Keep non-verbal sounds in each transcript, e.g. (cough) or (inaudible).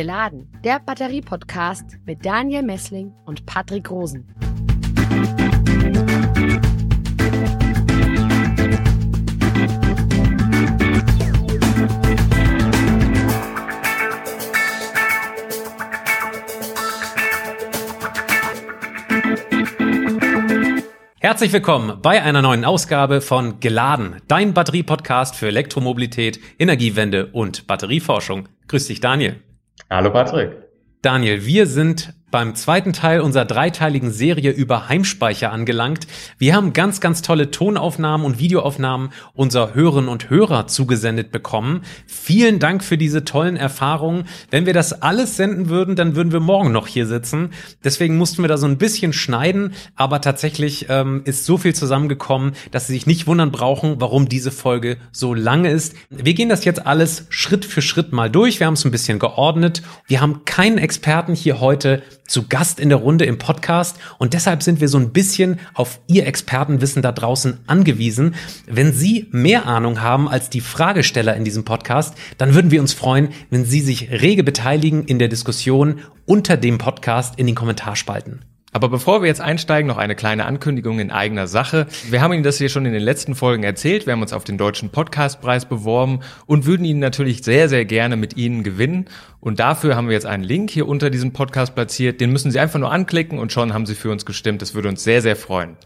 Geladen, der Batterie-Podcast mit Daniel Messling und Patrick Rosen. Herzlich willkommen bei einer neuen Ausgabe von Geladen, dein Batterie-Podcast für Elektromobilität, Energiewende und Batterieforschung. Grüß dich, Daniel. Hallo, Patrick. Daniel, wir sind beim zweiten Teil unserer dreiteiligen Serie über Heimspeicher angelangt. Wir haben ganz, ganz tolle Tonaufnahmen und Videoaufnahmen unserer Hörerinnen und Hörer zugesendet bekommen. Vielen Dank für diese tollen Erfahrungen. Wenn wir das alles senden würden, dann würden wir morgen noch hier sitzen. Deswegen mussten wir da so ein bisschen schneiden, aber tatsächlich ähm, ist so viel zusammengekommen, dass Sie sich nicht wundern brauchen, warum diese Folge so lange ist. Wir gehen das jetzt alles Schritt für Schritt mal durch. Wir haben es ein bisschen geordnet. Wir haben keinen Experten hier heute zu Gast in der Runde im Podcast und deshalb sind wir so ein bisschen auf Ihr Expertenwissen da draußen angewiesen. Wenn Sie mehr Ahnung haben als die Fragesteller in diesem Podcast, dann würden wir uns freuen, wenn Sie sich rege beteiligen in der Diskussion unter dem Podcast in den Kommentarspalten. Aber bevor wir jetzt einsteigen, noch eine kleine Ankündigung in eigener Sache. Wir haben Ihnen das hier schon in den letzten Folgen erzählt. Wir haben uns auf den Deutschen Podcastpreis beworben und würden ihn natürlich sehr, sehr gerne mit Ihnen gewinnen. Und dafür haben wir jetzt einen Link hier unter diesem Podcast platziert. Den müssen Sie einfach nur anklicken und schon haben Sie für uns gestimmt. Das würde uns sehr, sehr freuen.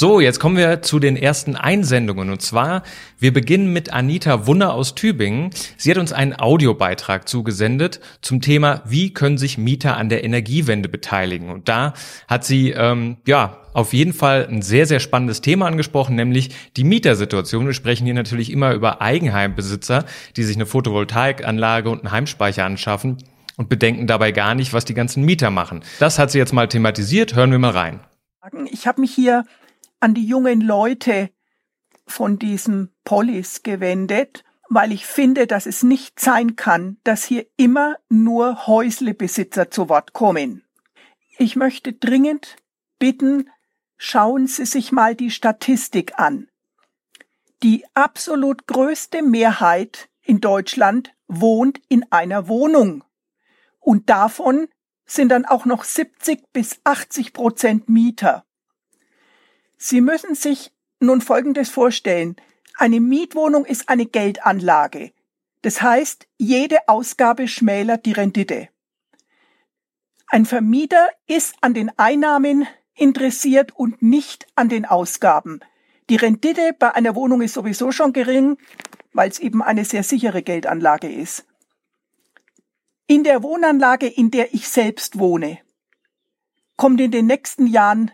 So, jetzt kommen wir zu den ersten Einsendungen. Und zwar, wir beginnen mit Anita Wunner aus Tübingen. Sie hat uns einen Audiobeitrag zugesendet zum Thema, wie können sich Mieter an der Energiewende beteiligen. Und da hat sie, ähm, ja, auf jeden Fall ein sehr, sehr spannendes Thema angesprochen, nämlich die Mietersituation. Wir sprechen hier natürlich immer über Eigenheimbesitzer, die sich eine Photovoltaikanlage und einen Heimspeicher anschaffen und bedenken dabei gar nicht, was die ganzen Mieter machen. Das hat sie jetzt mal thematisiert. Hören wir mal rein. Ich habe mich hier an die jungen Leute von diesem Polis gewendet, weil ich finde, dass es nicht sein kann, dass hier immer nur Häuslebesitzer zu Wort kommen. Ich möchte dringend bitten, schauen Sie sich mal die Statistik an. Die absolut größte Mehrheit in Deutschland wohnt in einer Wohnung. Und davon sind dann auch noch 70 bis 80 Prozent Mieter. Sie müssen sich nun Folgendes vorstellen. Eine Mietwohnung ist eine Geldanlage. Das heißt, jede Ausgabe schmälert die Rendite. Ein Vermieter ist an den Einnahmen interessiert und nicht an den Ausgaben. Die Rendite bei einer Wohnung ist sowieso schon gering, weil es eben eine sehr sichere Geldanlage ist. In der Wohnanlage, in der ich selbst wohne, kommt in den nächsten Jahren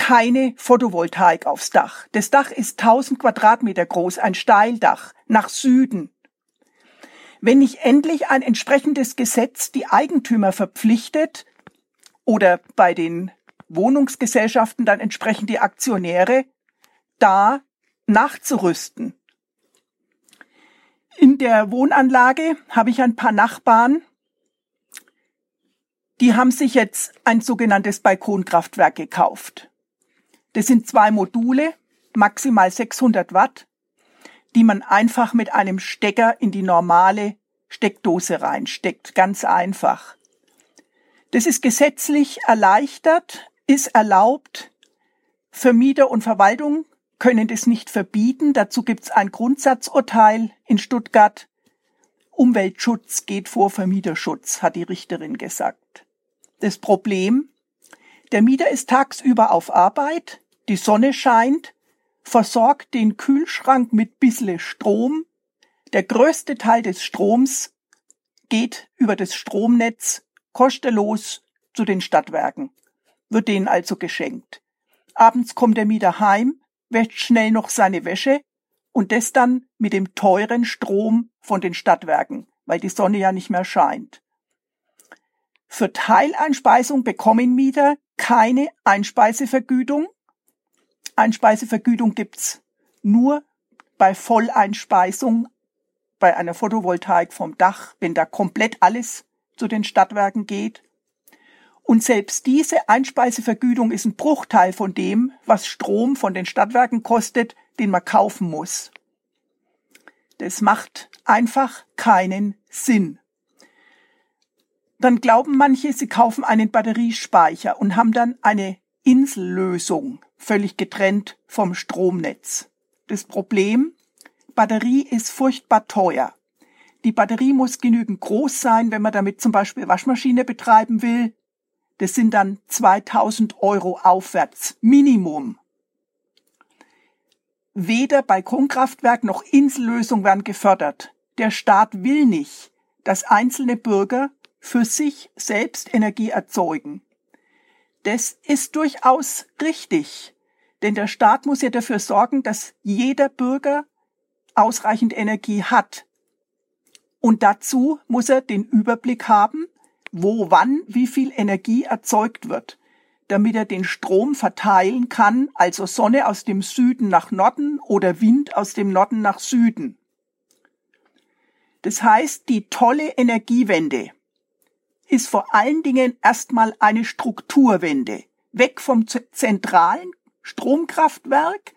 keine Photovoltaik aufs Dach. Das Dach ist 1000 Quadratmeter groß, ein Steildach nach Süden. Wenn nicht endlich ein entsprechendes Gesetz die Eigentümer verpflichtet oder bei den Wohnungsgesellschaften dann entsprechend die Aktionäre, da nachzurüsten. In der Wohnanlage habe ich ein paar Nachbarn, die haben sich jetzt ein sogenanntes Balkonkraftwerk gekauft. Das sind zwei Module, maximal 600 Watt, die man einfach mit einem Stecker in die normale Steckdose reinsteckt. Ganz einfach. Das ist gesetzlich erleichtert, ist erlaubt. Vermieter und Verwaltung können das nicht verbieten. Dazu gibt es ein Grundsatzurteil in Stuttgart. Umweltschutz geht vor Vermieterschutz, hat die Richterin gesagt. Das Problem, der Mieter ist tagsüber auf Arbeit, die Sonne scheint, versorgt den Kühlschrank mit bissle Strom. Der größte Teil des Stroms geht über das Stromnetz kostenlos zu den Stadtwerken, wird denen also geschenkt. Abends kommt der Mieter heim, wäscht schnell noch seine Wäsche und das dann mit dem teuren Strom von den Stadtwerken, weil die Sonne ja nicht mehr scheint. Für Teileinspeisung bekommen Mieter keine Einspeisevergütung. Einspeisevergütung gibt's nur bei Volleinspeisung bei einer Photovoltaik vom Dach, wenn da komplett alles zu den Stadtwerken geht. Und selbst diese Einspeisevergütung ist ein Bruchteil von dem, was Strom von den Stadtwerken kostet, den man kaufen muss. Das macht einfach keinen Sinn. dann glauben manche, sie kaufen einen Batteriespeicher und haben dann eine Insellösung, völlig getrennt vom Stromnetz. Das Problem, Batterie ist furchtbar teuer. Die Batterie muss genügend groß sein, wenn man damit zum Beispiel Waschmaschine betreiben will. Das sind dann 2000 Euro aufwärts, Minimum. Weder Balkonkraftwerk noch Insellösung werden gefördert. Der Staat will nicht, dass einzelne Bürger für sich selbst Energie erzeugen. Das ist durchaus richtig, denn der Staat muss ja dafür sorgen, dass jeder Bürger ausreichend Energie hat. Und dazu muss er den Überblick haben, wo wann wie viel Energie erzeugt wird, damit er den Strom verteilen kann, also Sonne aus dem Süden nach Norden oder Wind aus dem Norden nach Süden. Das heißt, die tolle Energiewende ist vor allen Dingen erstmal eine Strukturwende. Weg vom zentralen Stromkraftwerk,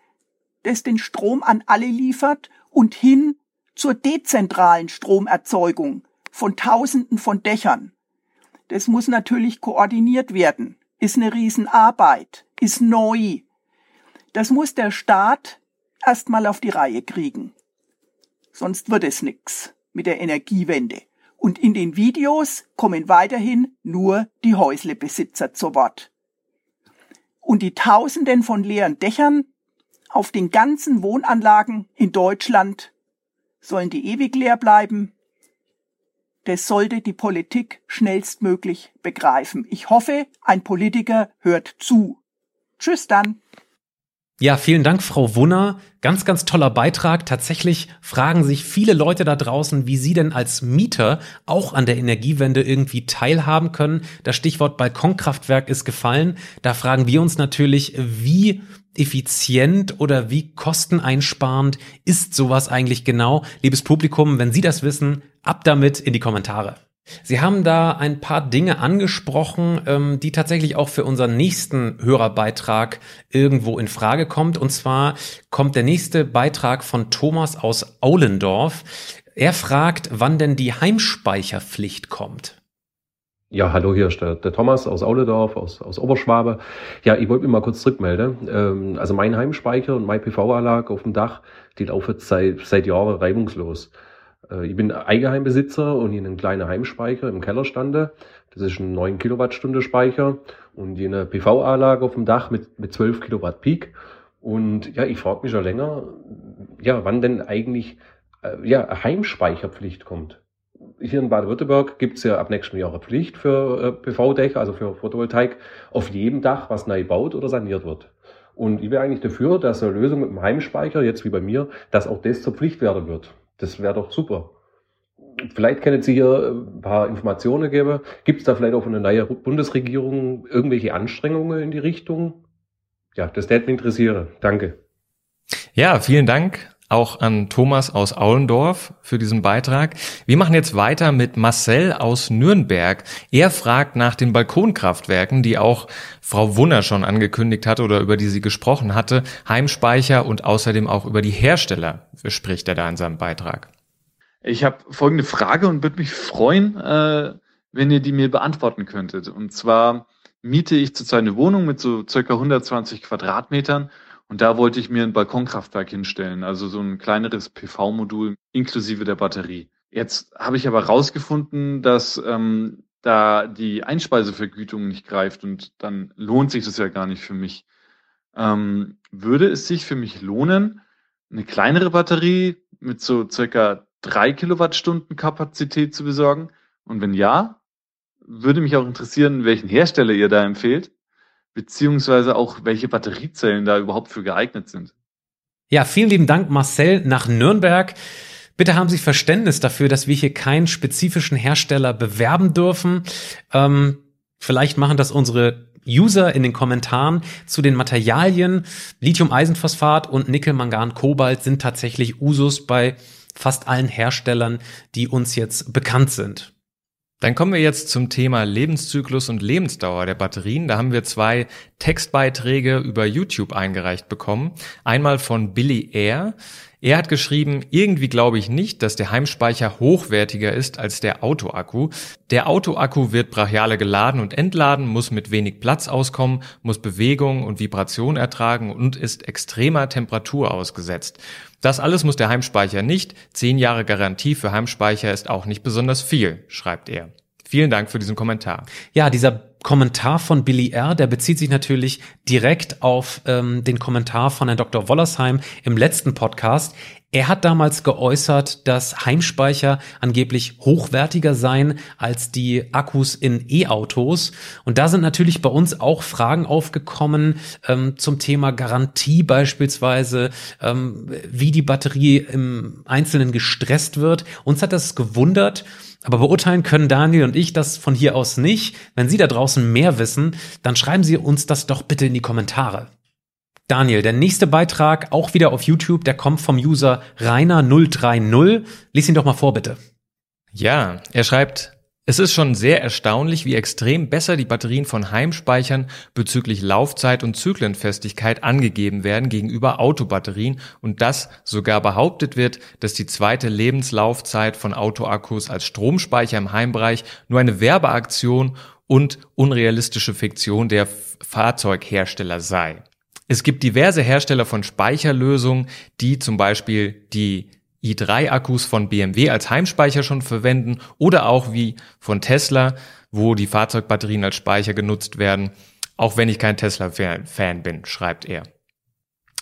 das den Strom an alle liefert, und hin zur dezentralen Stromerzeugung von Tausenden von Dächern. Das muss natürlich koordiniert werden, ist eine Riesenarbeit, ist neu. Das muss der Staat erstmal auf die Reihe kriegen. Sonst wird es nix mit der Energiewende. Und in den Videos kommen weiterhin nur die Häuslebesitzer zu Wort. Und die Tausenden von leeren Dächern auf den ganzen Wohnanlagen in Deutschland sollen die ewig leer bleiben. Das sollte die Politik schnellstmöglich begreifen. Ich hoffe, ein Politiker hört zu. Tschüss dann. Ja, vielen Dank, Frau Wunner. Ganz, ganz toller Beitrag. Tatsächlich fragen sich viele Leute da draußen, wie sie denn als Mieter auch an der Energiewende irgendwie teilhaben können. Das Stichwort Balkonkraftwerk ist gefallen. Da fragen wir uns natürlich, wie effizient oder wie kosteneinsparend ist sowas eigentlich genau? Liebes Publikum, wenn Sie das wissen, ab damit in die Kommentare. Sie haben da ein paar Dinge angesprochen, ähm, die tatsächlich auch für unseren nächsten Hörerbeitrag irgendwo in Frage kommt. Und zwar kommt der nächste Beitrag von Thomas aus Aulendorf. Er fragt, wann denn die Heimspeicherpflicht kommt. Ja, hallo, hier ist der, der Thomas aus Aulendorf, aus, aus Oberschwabe. Ja, ich wollte mich mal kurz zurückmelden. Ähm, also mein Heimspeicher und meine PV-Anlage auf dem Dach, die laufen seit, seit Jahren reibungslos. Äh, ich bin Eigenheimbesitzer und in einem kleinen Heimspeicher im Keller stande. Das ist ein 9 Kilowattstunde Speicher und in eine PV-Anlage auf dem Dach mit, mit 12 Kilowatt Peak. Und ja, ich frage mich schon länger, ja, wann denn eigentlich äh, ja, Heimspeicherpflicht kommt. Hier in Baden-Württemberg gibt es ja ab nächstem Jahr eine Pflicht für äh, PV-Dächer, also für Photovoltaik, auf jedem Dach, was neu baut oder saniert wird. Und ich wäre eigentlich dafür, dass eine Lösung mit dem Heimspeicher, jetzt wie bei mir, dass auch das zur Pflicht werden wird. Das wäre doch super. Vielleicht können Sie hier ein paar Informationen geben. Gibt es da vielleicht auch von der neuen Bundesregierung irgendwelche Anstrengungen in die Richtung? Ja, das würde mich interessieren. Danke. Ja, vielen Dank auch an Thomas aus Aulendorf für diesen Beitrag. Wir machen jetzt weiter mit Marcel aus Nürnberg. Er fragt nach den Balkonkraftwerken, die auch Frau Wunner schon angekündigt hatte oder über die sie gesprochen hatte, Heimspeicher und außerdem auch über die Hersteller spricht er da in seinem Beitrag. Ich habe folgende Frage und würde mich freuen, äh, wenn ihr die mir beantworten könntet. Und zwar miete ich zurzeit eine Wohnung mit so circa 120 Quadratmetern und da wollte ich mir ein Balkonkraftwerk hinstellen, also so ein kleineres PV-Modul inklusive der Batterie. Jetzt habe ich aber rausgefunden, dass ähm, da die Einspeisevergütung nicht greift und dann lohnt sich das ja gar nicht für mich. Ähm, würde es sich für mich lohnen, eine kleinere Batterie mit so circa drei Kilowattstunden Kapazität zu besorgen? Und wenn ja, würde mich auch interessieren, welchen Hersteller ihr da empfehlt beziehungsweise auch welche Batteriezellen da überhaupt für geeignet sind. Ja, vielen lieben Dank, Marcel, nach Nürnberg. Bitte haben Sie Verständnis dafür, dass wir hier keinen spezifischen Hersteller bewerben dürfen. Ähm, vielleicht machen das unsere User in den Kommentaren zu den Materialien. Lithium-Eisenphosphat und Nickel-Mangan-Kobalt sind tatsächlich Usus bei fast allen Herstellern, die uns jetzt bekannt sind. Dann kommen wir jetzt zum Thema Lebenszyklus und Lebensdauer der Batterien. Da haben wir zwei Textbeiträge über YouTube eingereicht bekommen. Einmal von Billy Air. Er hat geschrieben, irgendwie glaube ich nicht, dass der Heimspeicher hochwertiger ist als der Autoakku. Der Autoakku wird brachiale geladen und entladen, muss mit wenig Platz auskommen, muss Bewegung und Vibration ertragen und ist extremer Temperatur ausgesetzt. Das alles muss der Heimspeicher nicht. Zehn Jahre Garantie für Heimspeicher ist auch nicht besonders viel, schreibt er. Vielen Dank für diesen Kommentar. Ja, dieser Kommentar von Billy R., der bezieht sich natürlich direkt auf ähm, den Kommentar von Herrn Dr. Wollersheim im letzten Podcast. Er hat damals geäußert, dass Heimspeicher angeblich hochwertiger seien als die Akkus in E-Autos. Und da sind natürlich bei uns auch Fragen aufgekommen ähm, zum Thema Garantie beispielsweise, ähm, wie die Batterie im Einzelnen gestresst wird. Uns hat das gewundert. Aber beurteilen können Daniel und ich das von hier aus nicht. Wenn Sie da draußen mehr wissen, dann schreiben Sie uns das doch bitte in die Kommentare. Daniel, der nächste Beitrag, auch wieder auf YouTube, der kommt vom User Rainer030. Lies ihn doch mal vor, bitte. Ja, er schreibt, es ist schon sehr erstaunlich, wie extrem besser die Batterien von Heimspeichern bezüglich Laufzeit und Zyklenfestigkeit angegeben werden gegenüber Autobatterien und dass sogar behauptet wird, dass die zweite Lebenslaufzeit von Autoakkus als Stromspeicher im Heimbereich nur eine Werbeaktion und unrealistische Fiktion der Fahrzeughersteller sei. Es gibt diverse Hersteller von Speicherlösungen, die zum Beispiel die i3-Akkus von BMW als Heimspeicher schon verwenden oder auch wie von Tesla, wo die Fahrzeugbatterien als Speicher genutzt werden, auch wenn ich kein Tesla-Fan bin, schreibt er.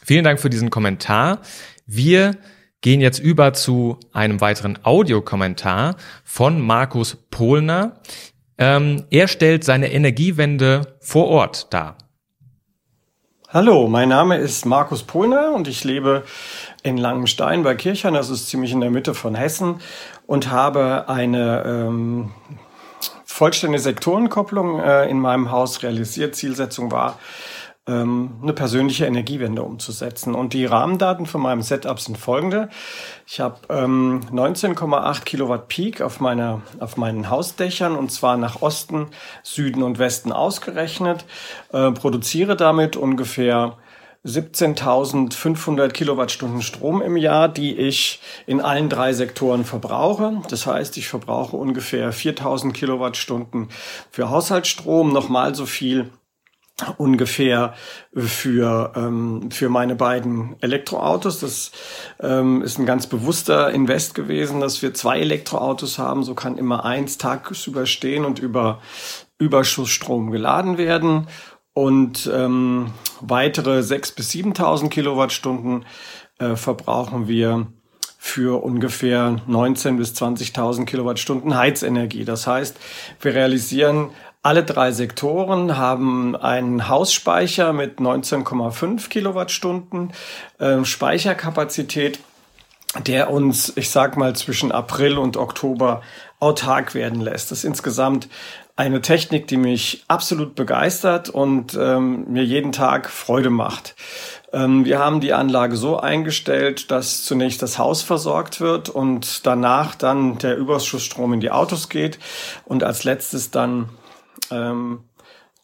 Vielen Dank für diesen Kommentar. Wir gehen jetzt über zu einem weiteren Audiokommentar von Markus Pohlner. Ähm, er stellt seine Energiewende vor Ort dar. Hallo, mein Name ist Markus Pohlner und ich lebe in Langenstein bei Kirchheim, das ist ziemlich in der Mitte von Hessen, und habe eine ähm, vollständige Sektorenkopplung äh, in meinem Haus realisiert. Zielsetzung war, ähm, eine persönliche Energiewende umzusetzen. Und die Rahmendaten von meinem Setup sind folgende. Ich habe ähm, 19,8 Kilowatt Peak auf, meiner, auf meinen Hausdächern und zwar nach Osten, Süden und Westen ausgerechnet, äh, produziere damit ungefähr 17.500 Kilowattstunden Strom im Jahr, die ich in allen drei Sektoren verbrauche. Das heißt, ich verbrauche ungefähr 4.000 Kilowattstunden für Haushaltsstrom, nochmal so viel ungefähr für, ähm, für meine beiden Elektroautos. Das ähm, ist ein ganz bewusster Invest gewesen, dass wir zwei Elektroautos haben. So kann immer eins tagsüber stehen und über Überschussstrom geladen werden. Und ähm, weitere 6.000 bis 7.000 Kilowattstunden äh, verbrauchen wir für ungefähr 19.000 bis 20.000 Kilowattstunden Heizenergie. Das heißt, wir realisieren alle drei Sektoren haben einen Hausspeicher mit 19,5 Kilowattstunden äh, Speicherkapazität, der uns, ich sag mal, zwischen April und Oktober autark werden lässt. Das ist insgesamt eine Technik, die mich absolut begeistert und ähm, mir jeden Tag Freude macht. Ähm, wir haben die Anlage so eingestellt, dass zunächst das Haus versorgt wird und danach dann der Überschussstrom in die Autos geht und als letztes dann ähm,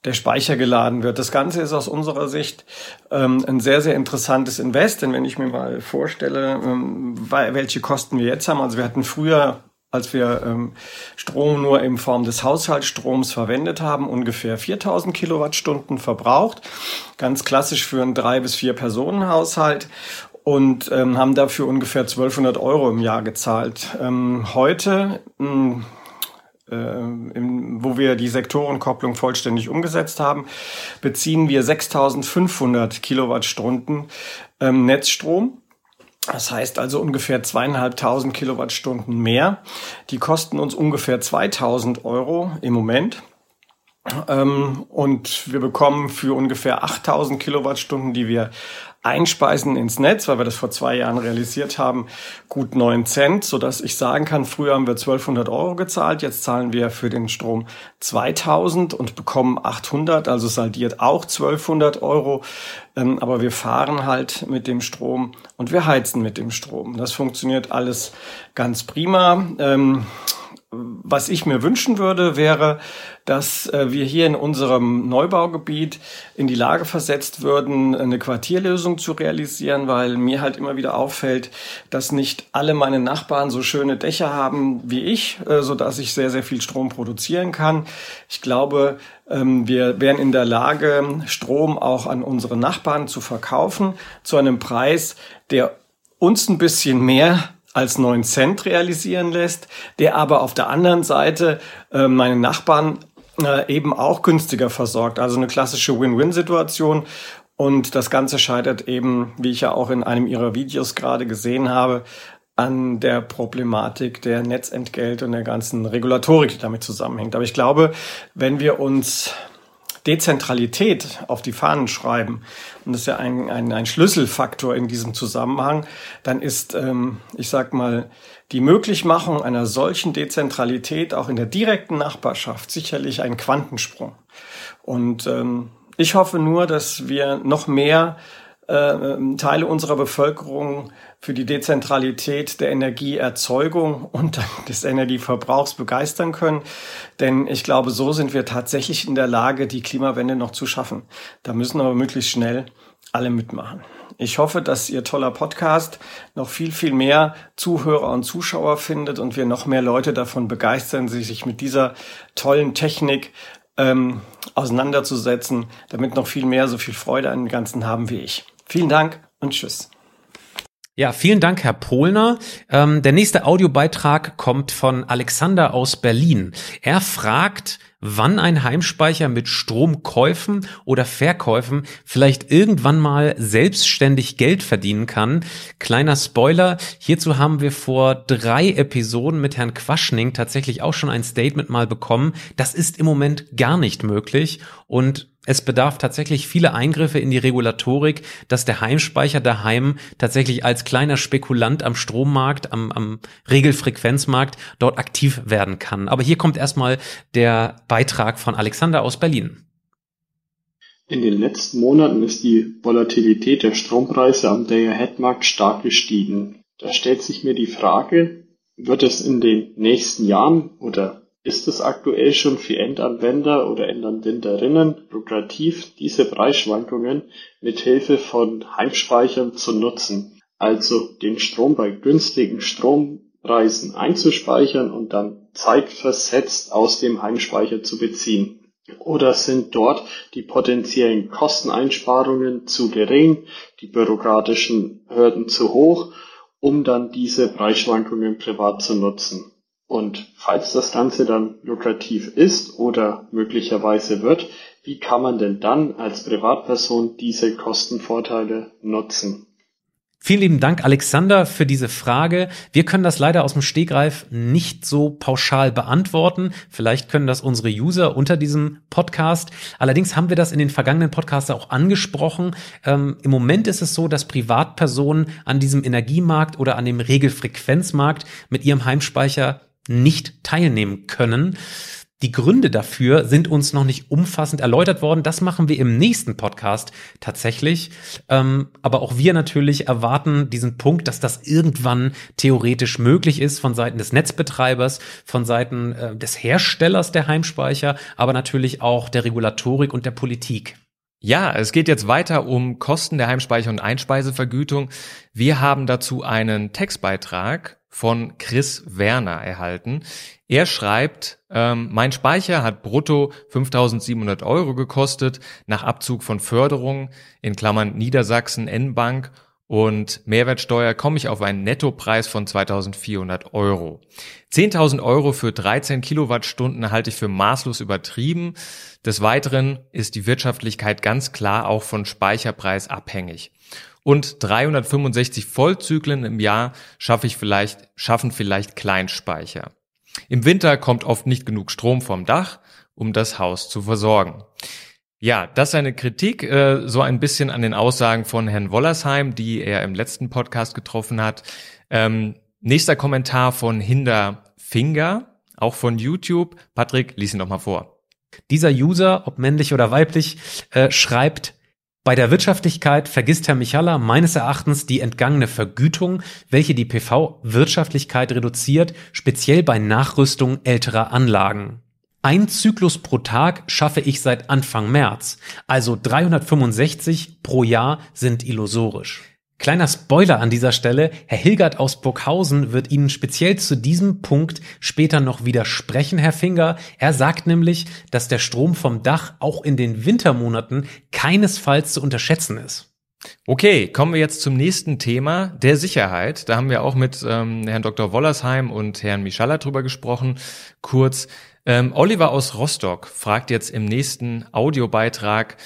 der Speicher geladen wird. Das Ganze ist aus unserer Sicht ähm, ein sehr, sehr interessantes Invest, denn wenn ich mir mal vorstelle, ähm, welche Kosten wir jetzt haben, also wir hatten früher als wir ähm, Strom nur in Form des Haushaltsstroms verwendet haben, ungefähr 4000 Kilowattstunden verbraucht. Ganz klassisch für einen drei bis vier Personen Haushalt und ähm, haben dafür ungefähr 1200 Euro im Jahr gezahlt. Ähm, heute mh, hm, äh, wo wir die Sektorenkopplung vollständig umgesetzt haben, beziehen wir 6500 Kilowattstunden ähm, Netzstrom. Das heißt also ungefähr zweieinhalbtausend Kilowattstunden mehr. Die kosten uns ungefähr 2000 Euro im Moment. Ähm, und wir bekommen für ungefähr 8000 Kilowattstunden, die wir einspeisen ins Netz, weil wir das vor zwei Jahren realisiert haben, gut neun Cent, so dass ich sagen kann, früher haben wir 1200 Euro gezahlt, jetzt zahlen wir für den Strom 2000 und bekommen 800, also saldiert auch 1200 Euro. Ähm, aber wir fahren halt mit dem Strom und wir heizen mit dem Strom. Das funktioniert alles ganz prima. Was ich mir wünschen würde, wäre, dass äh, wir hier in unserem Neubaugebiet in die Lage versetzt würden, eine Quartierlösung zu realisieren, weil mir halt immer wieder auffällt, dass nicht alle meine Nachbarn so schöne Dächer haben wie ich, äh, so dass ich sehr, sehr viel Strom produzieren kann. Ich glaube, ähm, wir wären in der Lage, Strom auch an unsere Nachbarn zu verkaufen zu einem Preis, der uns ein bisschen mehr als 9 Cent realisieren lässt, der aber auf der anderen Seite äh, meine Nachbarn äh, eben auch günstiger versorgt. Also eine klassische Win-Win-Situation. Und das Ganze scheitert eben, wie ich ja auch in einem Ihrer Videos gerade gesehen habe, an der Problematik der Netzentgelte und der ganzen Regulatorik, die damit zusammenhängt. Aber ich glaube, wenn wir uns Dezentralität auf die Fahnen schreiben, und das ist ja ein, ein, ein Schlüsselfaktor in diesem Zusammenhang, dann ist, ähm, ich sag mal, die Möglichmachung einer solchen Dezentralität auch in der direkten Nachbarschaft sicherlich ein Quantensprung. Und ähm, ich hoffe nur, dass wir noch mehr äh, Teile unserer Bevölkerung für die Dezentralität der Energieerzeugung und (laughs) des Energieverbrauchs begeistern können. Denn ich glaube, so sind wir tatsächlich in der Lage, die Klimawende noch zu schaffen. Da müssen aber möglichst schnell alle mitmachen. Ich hoffe, dass Ihr toller Podcast noch viel, viel mehr Zuhörer und Zuschauer findet und wir noch mehr Leute davon begeistern, sich mit dieser tollen Technik ähm, auseinanderzusetzen, damit noch viel mehr so viel Freude an dem Ganzen haben wie ich. Vielen Dank und tschüss. Ja, vielen Dank, Herr Pohlner. Ähm, der nächste Audiobeitrag kommt von Alexander aus Berlin. Er fragt, wann ein Heimspeicher mit Stromkäufen oder Verkäufen vielleicht irgendwann mal selbstständig Geld verdienen kann. Kleiner Spoiler, hierzu haben wir vor drei Episoden mit Herrn Quaschning tatsächlich auch schon ein Statement mal bekommen. Das ist im Moment gar nicht möglich und es bedarf tatsächlich viele Eingriffe in die Regulatorik, dass der Heimspeicher daheim tatsächlich als kleiner Spekulant am Strommarkt, am, am Regelfrequenzmarkt dort aktiv werden kann. Aber hier kommt erstmal der Beitrag von Alexander aus Berlin. In den letzten Monaten ist die Volatilität der Strompreise am Day-Ahead-Markt stark gestiegen. Da stellt sich mir die Frage, wird es in den nächsten Jahren oder ist es aktuell schon für Endanwender oder Endanwenderinnen lukrativ, diese Preisschwankungen mit Hilfe von Heimspeichern zu nutzen, also den Strom bei günstigen Strompreisen einzuspeichern und dann zeitversetzt aus dem Heimspeicher zu beziehen? Oder sind dort die potenziellen Kosteneinsparungen zu gering, die bürokratischen Hürden zu hoch, um dann diese Preisschwankungen privat zu nutzen? Und falls das Ganze dann lukrativ ist oder möglicherweise wird, wie kann man denn dann als Privatperson diese Kostenvorteile nutzen? Vielen lieben Dank, Alexander, für diese Frage. Wir können das leider aus dem Stegreif nicht so pauschal beantworten. Vielleicht können das unsere User unter diesem Podcast. Allerdings haben wir das in den vergangenen Podcasts auch angesprochen. Ähm, Im Moment ist es so, dass Privatpersonen an diesem Energiemarkt oder an dem Regelfrequenzmarkt mit ihrem Heimspeicher nicht teilnehmen können. Die Gründe dafür sind uns noch nicht umfassend erläutert worden. Das machen wir im nächsten Podcast tatsächlich. Ähm, aber auch wir natürlich erwarten diesen Punkt, dass das irgendwann theoretisch möglich ist von Seiten des Netzbetreibers, von Seiten äh, des Herstellers der Heimspeicher, aber natürlich auch der Regulatorik und der Politik. Ja, es geht jetzt weiter um Kosten der Heimspeicher und Einspeisevergütung. Wir haben dazu einen Textbeitrag von Chris Werner erhalten. Er schreibt, ähm, mein Speicher hat brutto 5700 Euro gekostet, nach Abzug von Förderung, in Klammern Niedersachsen N-Bank und Mehrwertsteuer komme ich auf einen Nettopreis von 2400 Euro. 10.000 Euro für 13 Kilowattstunden halte ich für maßlos übertrieben. Des Weiteren ist die Wirtschaftlichkeit ganz klar auch von Speicherpreis abhängig und 365 Vollzyklen im Jahr schaffe ich vielleicht, schaffen vielleicht Kleinspeicher. Im Winter kommt oft nicht genug Strom vom Dach, um das Haus zu versorgen. Ja, das ist eine Kritik, äh, so ein bisschen an den Aussagen von Herrn Wollersheim, die er im letzten Podcast getroffen hat. Ähm, nächster Kommentar von Hinder Finger, auch von YouTube. Patrick, lies ihn doch mal vor. Dieser User, ob männlich oder weiblich, äh, schreibt, Bei der Wirtschaftlichkeit vergisst Herr Michala meines Erachtens die entgangene Vergütung, welche die PV-Wirtschaftlichkeit reduziert, speziell bei Nachrüstung älterer Anlagen. Ein Zyklus pro Tag schaffe ich seit Anfang März, also 365 pro Jahr sind illusorisch. Kleiner Spoiler an dieser Stelle, Herr Hilgert aus Burghausen wird Ihnen speziell zu diesem Punkt später noch widersprechen, Herr Finger. Er sagt nämlich, dass der Strom vom Dach auch in den Wintermonaten keinesfalls zu unterschätzen ist. Okay, kommen wir jetzt zum nächsten Thema, der Sicherheit. Da haben wir auch mit ähm, Herrn Dr. Wollersheim und Herrn Mischalla drüber gesprochen. Kurz, ähm, Oliver aus Rostock fragt jetzt im nächsten Audiobeitrag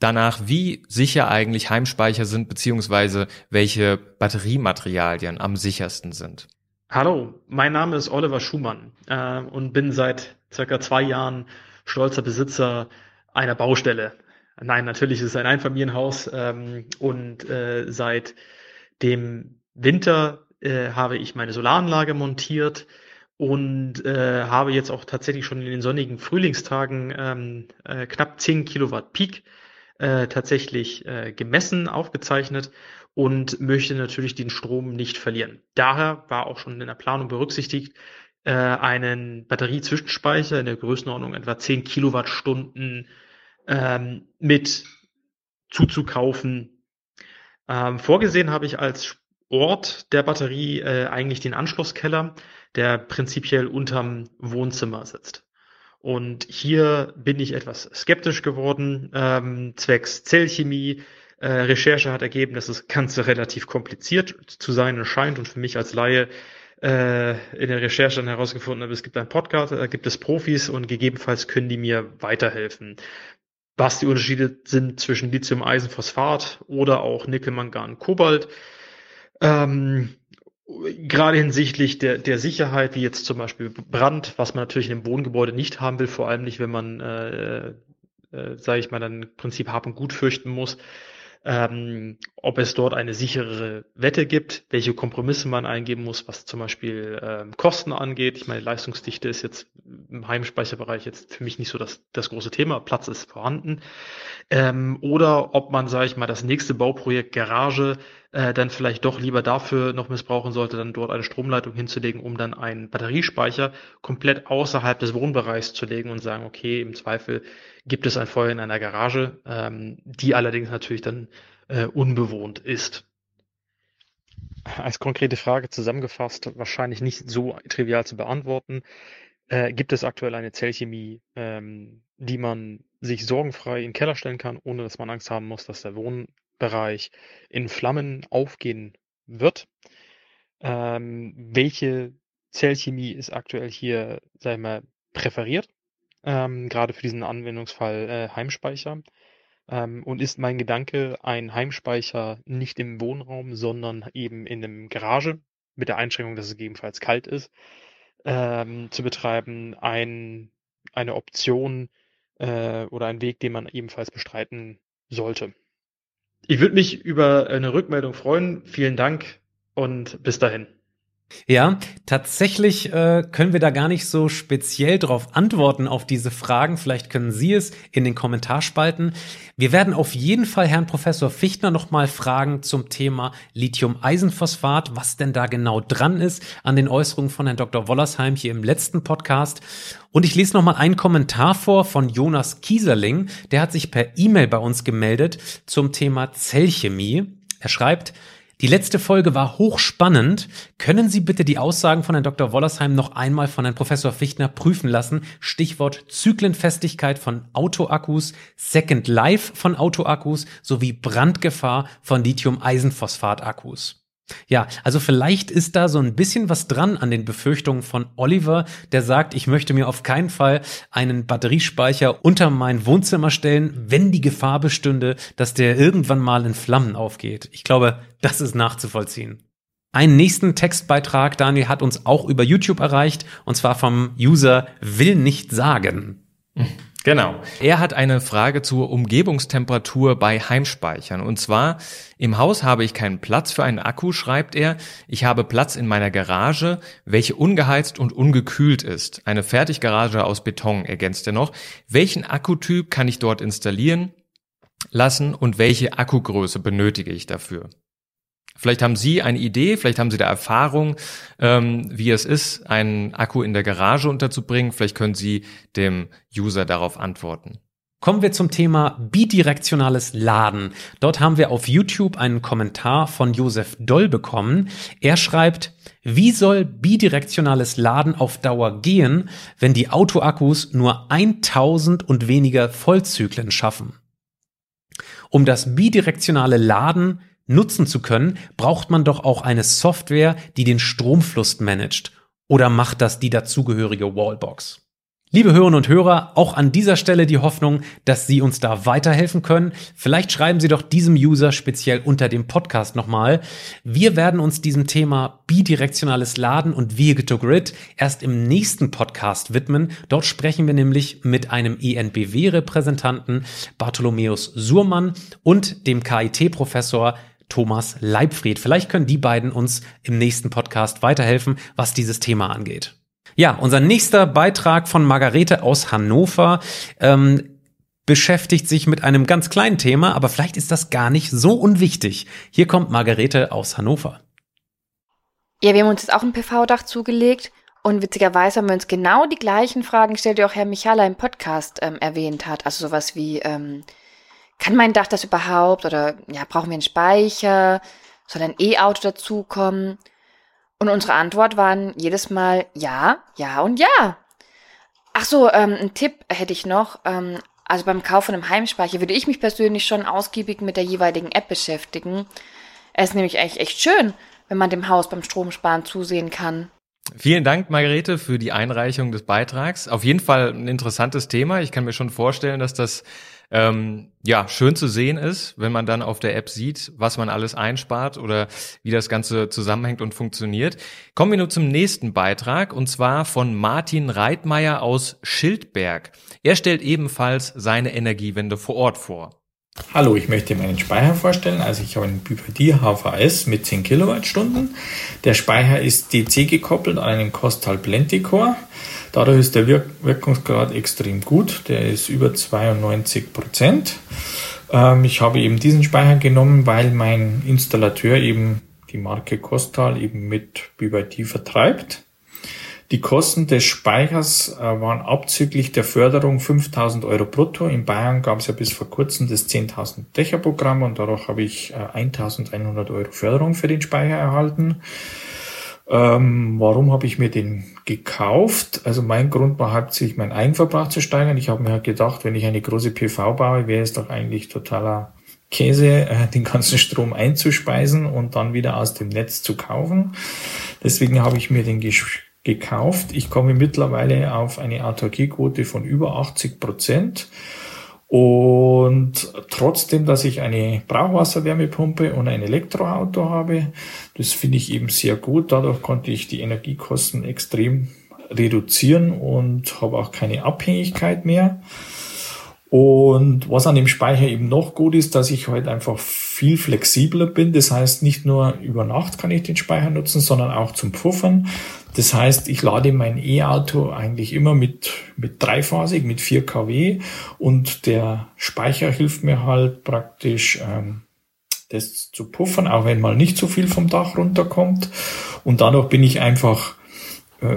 danach, wie sicher eigentlich Heimspeicher sind, beziehungsweise welche Batteriematerialien am sichersten sind. Hallo, mein Name ist Oliver Schumann äh, und bin seit circa zwei Jahren stolzer Besitzer einer Baustelle. Nein, natürlich ist es ein Einfamilienhaus ähm, und äh, seit dem Winter äh, habe ich meine Solaranlage montiert und äh, habe jetzt auch tatsächlich schon in den sonnigen Frühlingstagen ähm, äh, knapp 10 Kilowatt Peak äh, tatsächlich äh, gemessen, aufgezeichnet und möchte natürlich den Strom nicht verlieren. Daher war auch schon in der Planung berücksichtigt, äh, einen Batteriezwischenspeicher in der Größenordnung etwa 10 Kilowattstunden ähm, mit zuzukaufen. Ähm, vorgesehen habe ich als Ort der Batterie äh, eigentlich den Anschlusskeller, der prinzipiell unterm Wohnzimmer sitzt. Und hier bin ich etwas skeptisch geworden, ähm, zwecks Zellchemie. Äh, Recherche hat ergeben, dass das Ganze relativ kompliziert zu sein scheint und für mich als Laie äh, in der Recherche dann herausgefunden habe, es gibt einen Podcast, da gibt es Profis und gegebenenfalls können die mir weiterhelfen. Was die Unterschiede sind zwischen Lithium-Eisenphosphat oder auch Nickel-Mangan-Kobalt. Ähm, gerade hinsichtlich der, der Sicherheit, wie jetzt zum Beispiel Brand, was man natürlich in einem Wohngebäude nicht haben will, vor allem nicht, wenn man, äh, äh, sage ich mal, dann im Prinzip Hab und Gut fürchten muss, ähm, ob es dort eine sichere Wette gibt, welche Kompromisse man eingeben muss, was zum Beispiel ähm, Kosten angeht. Ich meine, Leistungsdichte ist jetzt im Heimspeicherbereich jetzt für mich nicht so das, das große Thema. Platz ist vorhanden. Ähm, oder ob man, sage ich mal, das nächste Bauprojekt Garage äh, dann vielleicht doch lieber dafür noch missbrauchen sollte, dann dort eine Stromleitung hinzulegen, um dann einen Batteriespeicher komplett außerhalb des Wohnbereichs zu legen und sagen, okay, im Zweifel gibt es ein Feuer in einer Garage, ähm, die allerdings natürlich dann äh, unbewohnt ist. Als konkrete Frage zusammengefasst, wahrscheinlich nicht so trivial zu beantworten. Äh, gibt es aktuell eine Zellchemie, ähm, die man sich sorgenfrei in den Keller stellen kann, ohne dass man Angst haben muss, dass der Wohnbereich in Flammen aufgehen wird? Ähm, welche Zellchemie ist aktuell hier, sag ich mal, präferiert? ähm, gerade für diesen Anwendungsfall äh, Heimspeicher. Ähm, und ist mein Gedanke, ein Heimspeicher nicht im Wohnraum, sondern eben in einem Garage, mit der Einschränkung, dass es gegebenenfalls kalt ist, ähm, zu betreiben, ein, eine Option äh, oder ein Weg, den man ebenfalls bestreiten sollte. Ich würde mich über eine Rückmeldung freuen. Vielen Dank und bis dahin. Ja, tatsächlich äh, können wir da gar nicht so speziell drauf antworten auf diese Fragen. Vielleicht können Sie es in den Kommentarspalten. Wir werden auf jeden Fall Herrn Professor Fichtner nochmal fragen zum Thema Lithium-Eisenphosphat, was denn da genau dran ist an den Äußerungen von Herrn Dr. Wollersheim hier im letzten Podcast. Und ich lese nochmal einen Kommentar vor von Jonas Kieserling. Der hat sich per E-Mail bei uns gemeldet zum Thema Zellchemie. Er schreibt, die letzte Folge war hochspannend. Können Sie bitte die Aussagen von Herrn Dr. Wollersheim noch einmal von Herrn Professor Fichtner prüfen lassen? Stichwort Zyklenfestigkeit von Autoakkus, Second Life von Autoakkus sowie Brandgefahr von Lithium-Eisenphosphat-Akkus. Ja, also vielleicht ist da so ein bisschen was dran an den Befürchtungen von Oliver, der sagt, ich möchte mir auf keinen Fall einen Batteriespeicher unter mein Wohnzimmer stellen, wenn die Gefahr bestünde, dass der irgendwann mal in Flammen aufgeht. Ich glaube, das ist nachzuvollziehen. Einen nächsten Textbeitrag, Daniel, hat uns auch über YouTube erreicht, und zwar vom User will nicht sagen. Genau. Er hat eine Frage zur Umgebungstemperatur bei Heimspeichern. Und zwar, im Haus habe ich keinen Platz für einen Akku, schreibt er. Ich habe Platz in meiner Garage, welche ungeheizt und ungekühlt ist. Eine Fertiggarage aus Beton, ergänzt er noch. Welchen Akkutyp kann ich dort installieren? lassen und welche Akkugröße benötige ich dafür? Vielleicht haben Sie eine Idee, vielleicht haben Sie da Erfahrung, ähm, wie es ist, einen Akku in der Garage unterzubringen. Vielleicht können Sie dem User darauf antworten. Kommen wir zum Thema bidirektionales Laden. Dort haben wir auf YouTube einen Kommentar von Josef Doll bekommen. Er schreibt, wie soll bidirektionales Laden auf Dauer gehen, wenn die Autoakkus nur 1000 und weniger Vollzyklen schaffen? Um das bidirektionale Laden nutzen zu können, braucht man doch auch eine Software, die den Stromfluss managt. Oder macht das die dazugehörige Wallbox? Liebe Hörerinnen und Hörer, auch an dieser Stelle die Hoffnung, dass Sie uns da weiterhelfen können. Vielleicht schreiben Sie doch diesem User speziell unter dem Podcast nochmal. Wir werden uns diesem Thema bidirektionales Laden und Vehicle to Grid erst im nächsten Podcast widmen. Dort sprechen wir nämlich mit einem ENBW-Repräsentanten Bartholomäus Surmann und dem KIT-Professor Thomas Leibfried. Vielleicht können die beiden uns im nächsten Podcast weiterhelfen, was dieses Thema angeht. Ja, unser nächster Beitrag von Margarete aus Hannover ähm, beschäftigt sich mit einem ganz kleinen Thema, aber vielleicht ist das gar nicht so unwichtig. Hier kommt Margarete aus Hannover. Ja, wir haben uns jetzt auch ein PV-Dach zugelegt und witzigerweise haben wir uns genau die gleichen Fragen gestellt, die auch Herr Michala im Podcast ähm, erwähnt hat. Also sowas wie, ähm, kann mein Dach das überhaupt? Oder ja, brauchen wir einen Speicher? Soll ein E-Auto dazukommen? Und unsere Antwort waren jedes Mal ja, ja und ja. Ach so, ähm, ein Tipp hätte ich noch. Ähm, also beim Kauf von einem Heimspeicher würde ich mich persönlich schon ausgiebig mit der jeweiligen App beschäftigen. Es ist nämlich eigentlich echt schön, wenn man dem Haus beim Stromsparen zusehen kann. Vielen Dank, Margarete, für die Einreichung des Beitrags. Auf jeden Fall ein interessantes Thema. Ich kann mir schon vorstellen, dass das ähm, ja, schön zu sehen ist, wenn man dann auf der App sieht, was man alles einspart oder wie das Ganze zusammenhängt und funktioniert. Kommen wir nun zum nächsten Beitrag und zwar von Martin Reitmeier aus Schildberg. Er stellt ebenfalls seine Energiewende vor Ort vor. Hallo, ich möchte meinen Speicher vorstellen. Also ich habe einen BYD HVS mit 10 Kilowattstunden. Der Speicher ist DC gekoppelt an einen Costal Plenticore. Dadurch ist der Wirk Wirkungsgrad extrem gut. Der ist über 92 Prozent. Ähm, ich habe eben diesen Speicher genommen, weil mein Installateur eben die Marke Costal eben mit BYD vertreibt. Die Kosten des Speichers äh, waren abzüglich der Förderung 5000 Euro brutto. In Bayern gab es ja bis vor kurzem das 10.000 Dächerprogramm und dadurch habe ich äh, 1100 Euro Förderung für den Speicher erhalten. Ähm, warum habe ich mir den gekauft? Also mein Grund war hauptsächlich mein Eigenverbrauch zu steigern. Ich habe mir halt gedacht, wenn ich eine große PV baue, wäre es doch eigentlich totaler Käse, äh, (laughs) den ganzen Strom einzuspeisen und dann wieder aus dem Netz zu kaufen. Deswegen habe ich mir den gekauft. Ich komme mittlerweile auf eine Autarkiequote von über 80 Prozent. Und trotzdem, dass ich eine Brauchwasserwärmepumpe und ein Elektroauto habe, das finde ich eben sehr gut. Dadurch konnte ich die Energiekosten extrem reduzieren und habe auch keine Abhängigkeit mehr. Und was an dem Speicher eben noch gut ist, dass ich halt einfach viel flexibler bin. Das heißt, nicht nur über Nacht kann ich den Speicher nutzen, sondern auch zum Puffern. Das heißt, ich lade mein E-Auto eigentlich immer mit, mit dreiphasig, mit 4 kW und der Speicher hilft mir halt praktisch, ähm, das zu puffern, auch wenn mal nicht so viel vom Dach runterkommt. Und dadurch bin ich einfach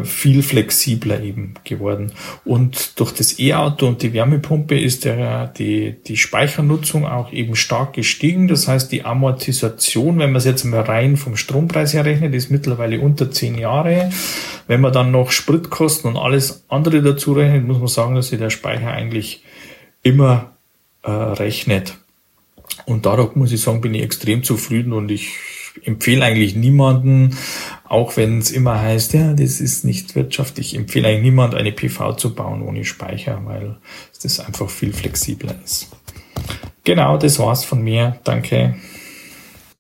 viel flexibler eben geworden. Und durch das E-Auto und die Wärmepumpe ist der, die, die Speichernutzung auch eben stark gestiegen. Das heißt, die Amortisation, wenn man es jetzt mal rein vom Strompreis her rechnet, ist mittlerweile unter zehn Jahre. Wenn man dann noch Spritkosten und alles andere dazu rechnet, muss man sagen, dass sich der Speicher eigentlich immer äh, rechnet. Und dadurch muss ich sagen, bin ich extrem zufrieden und ich empfehle eigentlich niemanden, auch wenn es immer heißt, ja, das ist nicht wirtschaftlich, ich empfehle eigentlich niemand, eine PV zu bauen ohne Speicher, weil das einfach viel flexibler ist. Genau, das war's von mir. Danke.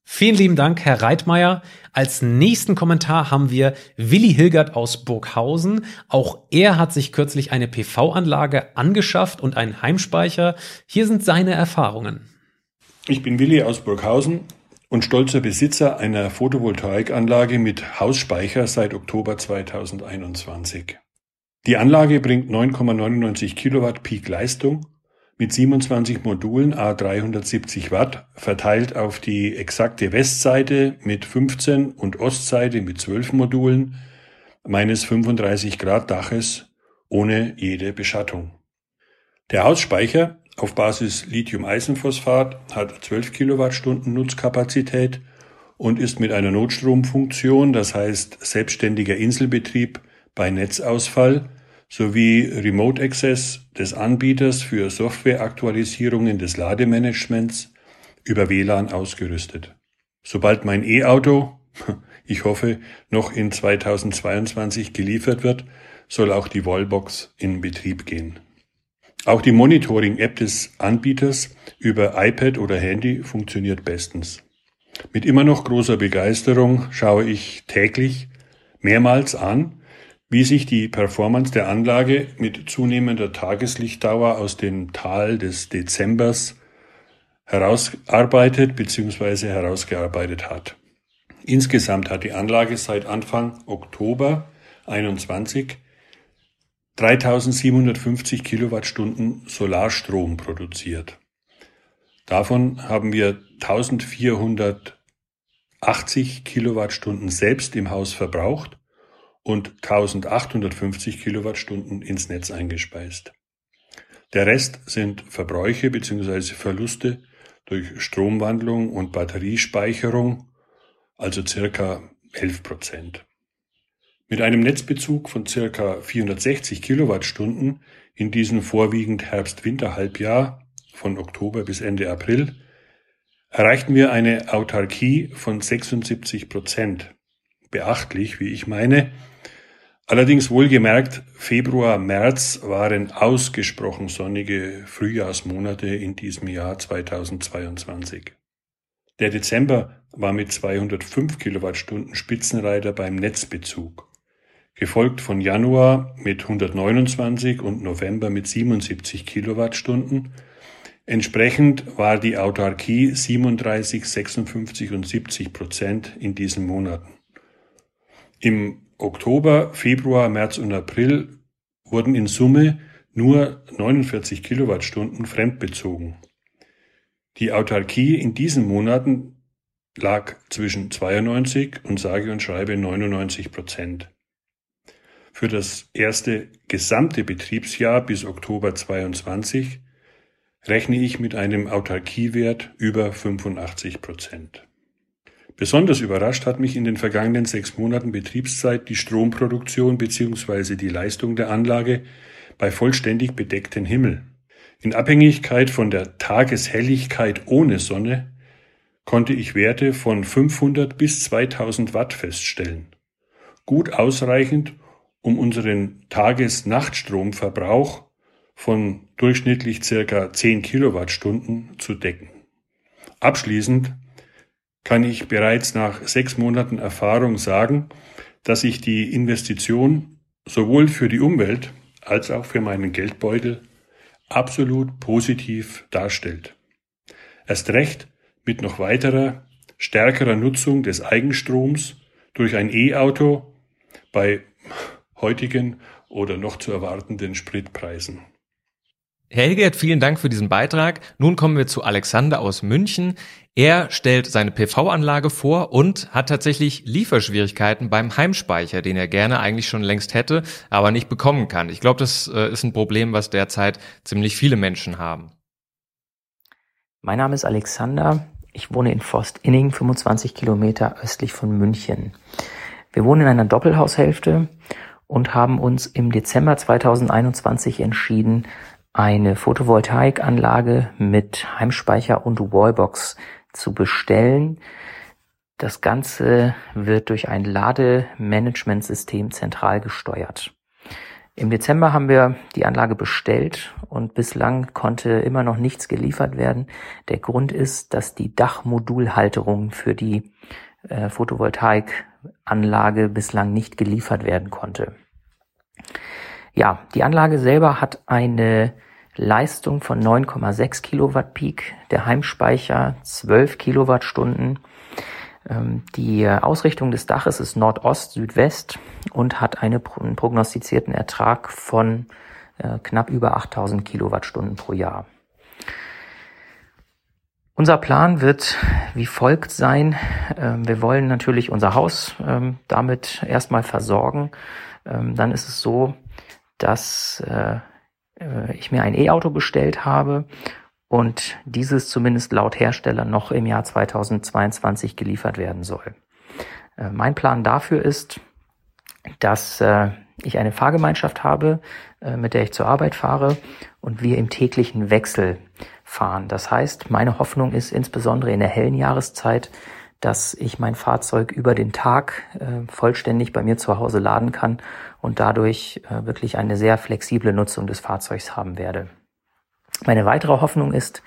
Vielen lieben Dank, Herr Reitmeier. Als nächsten Kommentar haben wir Willi Hilgert aus Burghausen. Auch er hat sich kürzlich eine PV-Anlage angeschafft und einen Heimspeicher. Hier sind seine Erfahrungen. Ich bin Willi aus Burghausen und stolzer Besitzer einer Photovoltaikanlage mit Hausspeicher seit Oktober 2021. Die Anlage bringt 9,99 Kilowatt Peak Leistung mit 27 Modulen a 370 Watt verteilt auf die exakte Westseite mit 15 und Ostseite mit 12 Modulen meines 35 Grad Daches ohne jede Beschattung. Der Hausspeicher auf Basis Lithium-Eisenphosphat hat 12 Kilowattstunden Nutzkapazität und ist mit einer Notstromfunktion, das heißt selbstständiger Inselbetrieb bei Netzausfall sowie Remote Access des Anbieters für Softwareaktualisierungen des Lademanagements über WLAN ausgerüstet. Sobald mein E-Auto, (laughs) ich hoffe, noch in 2022 geliefert wird, soll auch die Wallbox in Betrieb gehen. Auch die Monitoring-App des Anbieters über iPad oder Handy funktioniert bestens. Mit immer noch großer Begeisterung schaue ich täglich mehrmals an, wie sich die Performance der Anlage mit zunehmender Tageslichtdauer aus dem Tal des Dezembers herausarbeitet bzw. herausgearbeitet hat. Insgesamt hat die Anlage seit Anfang Oktober 21 3750 Kilowattstunden Solarstrom produziert. Davon haben wir 1480 Kilowattstunden selbst im Haus verbraucht und 1850 Kilowattstunden ins Netz eingespeist. Der Rest sind Verbräuche bzw. Verluste durch Stromwandlung und Batteriespeicherung, also circa 11 Prozent. Mit einem Netzbezug von circa 460 Kilowattstunden in diesem vorwiegend Herbst-Winter-Halbjahr von Oktober bis Ende April erreichten wir eine Autarkie von 76 Prozent. Beachtlich, wie ich meine, Allerdings wohlgemerkt, Februar, März waren ausgesprochen sonnige Frühjahrsmonate in diesem Jahr 2022. Der Dezember war mit 205 Kilowattstunden Spitzenreiter beim Netzbezug, gefolgt von Januar mit 129 und November mit 77 Kilowattstunden. Entsprechend war die Autarkie 37, 56 und 70 Prozent in diesen Monaten. Im Oktober, Februar, März und April wurden in Summe nur 49 Kilowattstunden fremdbezogen. Die Autarkie in diesen Monaten lag zwischen 92 und sage und schreibe 99 Prozent. Für das erste gesamte Betriebsjahr bis Oktober 22 rechne ich mit einem Autarkiewert über 85 Prozent. Besonders überrascht hat mich in den vergangenen sechs Monaten Betriebszeit die Stromproduktion bzw. die Leistung der Anlage bei vollständig bedecktem Himmel. In Abhängigkeit von der Tageshelligkeit ohne Sonne konnte ich Werte von 500 bis 2000 Watt feststellen. Gut ausreichend, um unseren Tages-Nachtstromverbrauch von durchschnittlich circa 10 Kilowattstunden zu decken. Abschließend kann ich bereits nach sechs Monaten Erfahrung sagen, dass sich die Investition sowohl für die Umwelt als auch für meinen Geldbeutel absolut positiv darstellt. Erst recht mit noch weiterer, stärkerer Nutzung des Eigenstroms durch ein E-Auto bei heutigen oder noch zu erwartenden Spritpreisen. Herr Hilgert, vielen Dank für diesen Beitrag. Nun kommen wir zu Alexander aus München. Er stellt seine PV-Anlage vor und hat tatsächlich Lieferschwierigkeiten beim Heimspeicher, den er gerne eigentlich schon längst hätte, aber nicht bekommen kann. Ich glaube, das äh, ist ein Problem, was derzeit ziemlich viele Menschen haben. Mein Name ist Alexander. Ich wohne in Forst-Inning, 25 Kilometer östlich von München. Wir wohnen in einer Doppelhaushälfte und haben uns im Dezember 2021 entschieden, eine Photovoltaikanlage mit Heimspeicher und Wallbox zu bestellen. Das Ganze wird durch ein Lademanagementsystem zentral gesteuert. Im Dezember haben wir die Anlage bestellt und bislang konnte immer noch nichts geliefert werden. Der Grund ist, dass die Dachmodulhalterung für die äh, Photovoltaikanlage bislang nicht geliefert werden konnte. Ja, die Anlage selber hat eine Leistung von 9,6 Kilowatt Peak, der Heimspeicher 12 Kilowattstunden. Ähm, die Ausrichtung des Daches ist Nordost, Südwest und hat einen prognostizierten Ertrag von äh, knapp über 8000 Kilowattstunden pro Jahr. Unser Plan wird wie folgt sein. Ähm, wir wollen natürlich unser Haus ähm, damit erstmal versorgen. Ähm, dann ist es so, dass äh, äh, ich mir ein E-Auto bestellt habe und dieses zumindest laut Hersteller noch im Jahr 2022 geliefert werden soll. Äh, mein Plan dafür ist, dass ich eine Fahrgemeinschaft habe, mit der ich zur Arbeit fahre und wir im täglichen Wechsel fahren. Das heißt, meine Hoffnung ist insbesondere in der hellen Jahreszeit, dass ich mein Fahrzeug über den Tag äh, vollständig bei mir zu Hause laden kann und dadurch äh, wirklich eine sehr flexible Nutzung des Fahrzeugs haben werde. Meine weitere Hoffnung ist,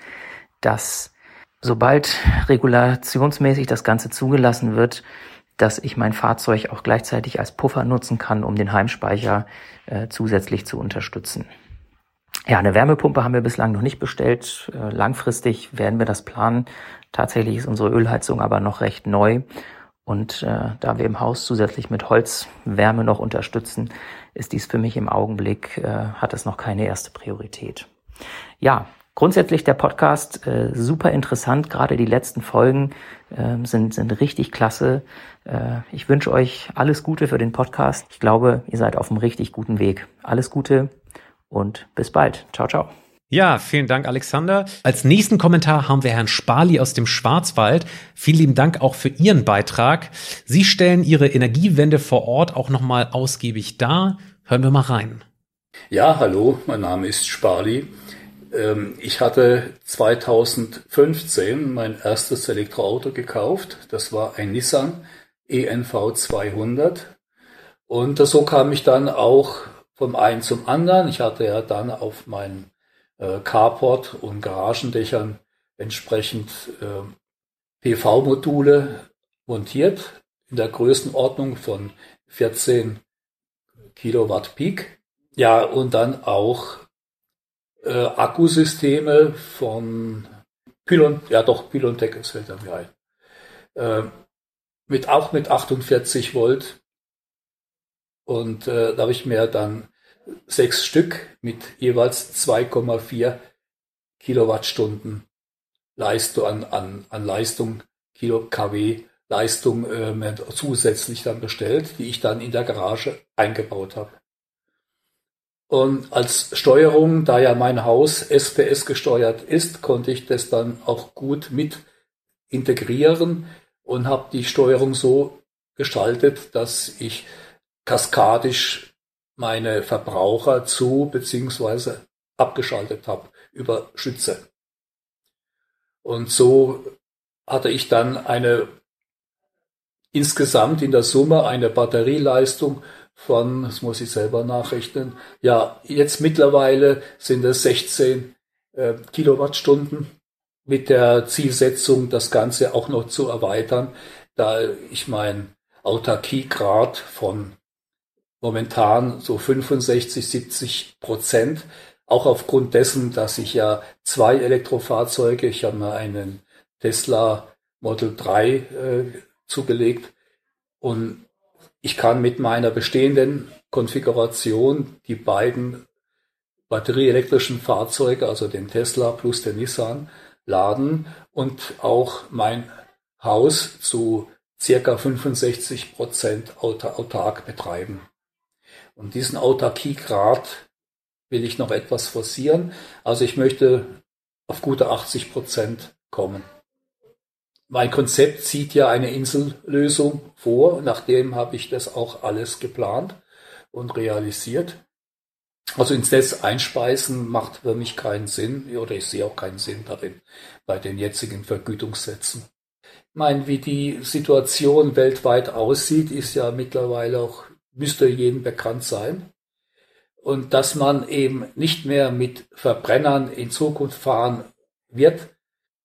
dass sobald regulationsmäßig das Ganze zugelassen wird, dass ich mein Fahrzeug auch gleichzeitig als Puffer nutzen kann, um den Heimspeicher äh, zusätzlich zu unterstützen. Ja, eine Wärmepumpe haben wir bislang noch nicht bestellt. Äh, langfristig werden wir das planen. Tatsächlich ist unsere Ölheizung aber noch recht neu. Und äh, da wir im Haus zusätzlich mit Holzwärme noch unterstützen, ist dies für mich im Augenblick, äh, hat es noch keine erste Priorität. Ja, grundsätzlich der Podcast äh, super interessant. Gerade die letzten Folgen äh, sind, sind richtig klasse. Äh, ich wünsche euch alles Gute für den Podcast. Ich glaube, ihr seid auf einem richtig guten Weg. Alles Gute und bis bald. Ciao, ciao. Ja, vielen Dank, Alexander. Als nächsten Kommentar haben wir Herrn Spali aus dem Schwarzwald. Vielen lieben Dank auch für Ihren Beitrag. Sie stellen Ihre Energiewende vor Ort auch nochmal ausgiebig dar. Hören wir mal rein. Ja, hallo, mein Name ist Spali. Ähm, ich hatte 2015 mein erstes Elektroauto gekauft. Das war ein Nissan ENV 200. Und so kam ich dann auch vom einen zum anderen. Ich hatte ja dann auf meinen äh, Carport und Garagendächern entsprechend äh, PV-Module montiert in der Größenordnung von 14 Kilowatt Peak. Ja, und dann auch äh, Akkusysteme von Pylon, ja doch, Pylontech, es fällt mir ein. Äh, mit, auch mit 48 Volt. Und äh, da habe ich mir dann sechs Stück mit jeweils 2,4 Kilowattstunden Leistung an, an, an Leistung, Kilo kW Leistung äh, zusätzlich dann bestellt, die ich dann in der Garage eingebaut habe. Und als Steuerung, da ja mein Haus SPS gesteuert ist, konnte ich das dann auch gut mit integrieren und habe die Steuerung so gestaltet, dass ich kaskadisch meine Verbraucher zu bzw. abgeschaltet habe über Schütze. Und so hatte ich dann eine insgesamt in der Summe eine Batterieleistung von, das muss ich selber nachrechnen, ja, jetzt mittlerweile sind es 16 äh, Kilowattstunden mit der Zielsetzung, das Ganze auch noch zu erweitern, da ich mein Autarkiegrad von momentan so 65, 70 Prozent. Auch aufgrund dessen, dass ich ja zwei Elektrofahrzeuge, ich habe mir einen Tesla Model 3 äh, zugelegt und ich kann mit meiner bestehenden Konfiguration die beiden batterieelektrischen Fahrzeuge, also den Tesla plus den Nissan, laden und auch mein Haus zu circa 65 Prozent autark betreiben. Und diesen Autarkiegrad will ich noch etwas forcieren. Also ich möchte auf gute 80 Prozent kommen. Mein Konzept sieht ja eine Insellösung vor. Nachdem habe ich das auch alles geplant und realisiert. Also ins Netz einspeisen macht für mich keinen Sinn oder ich sehe auch keinen Sinn darin bei den jetzigen Vergütungssätzen. Ich meine, wie die Situation weltweit aussieht, ist ja mittlerweile auch müsste jedem bekannt sein. Und dass man eben nicht mehr mit Verbrennern in Zukunft fahren wird,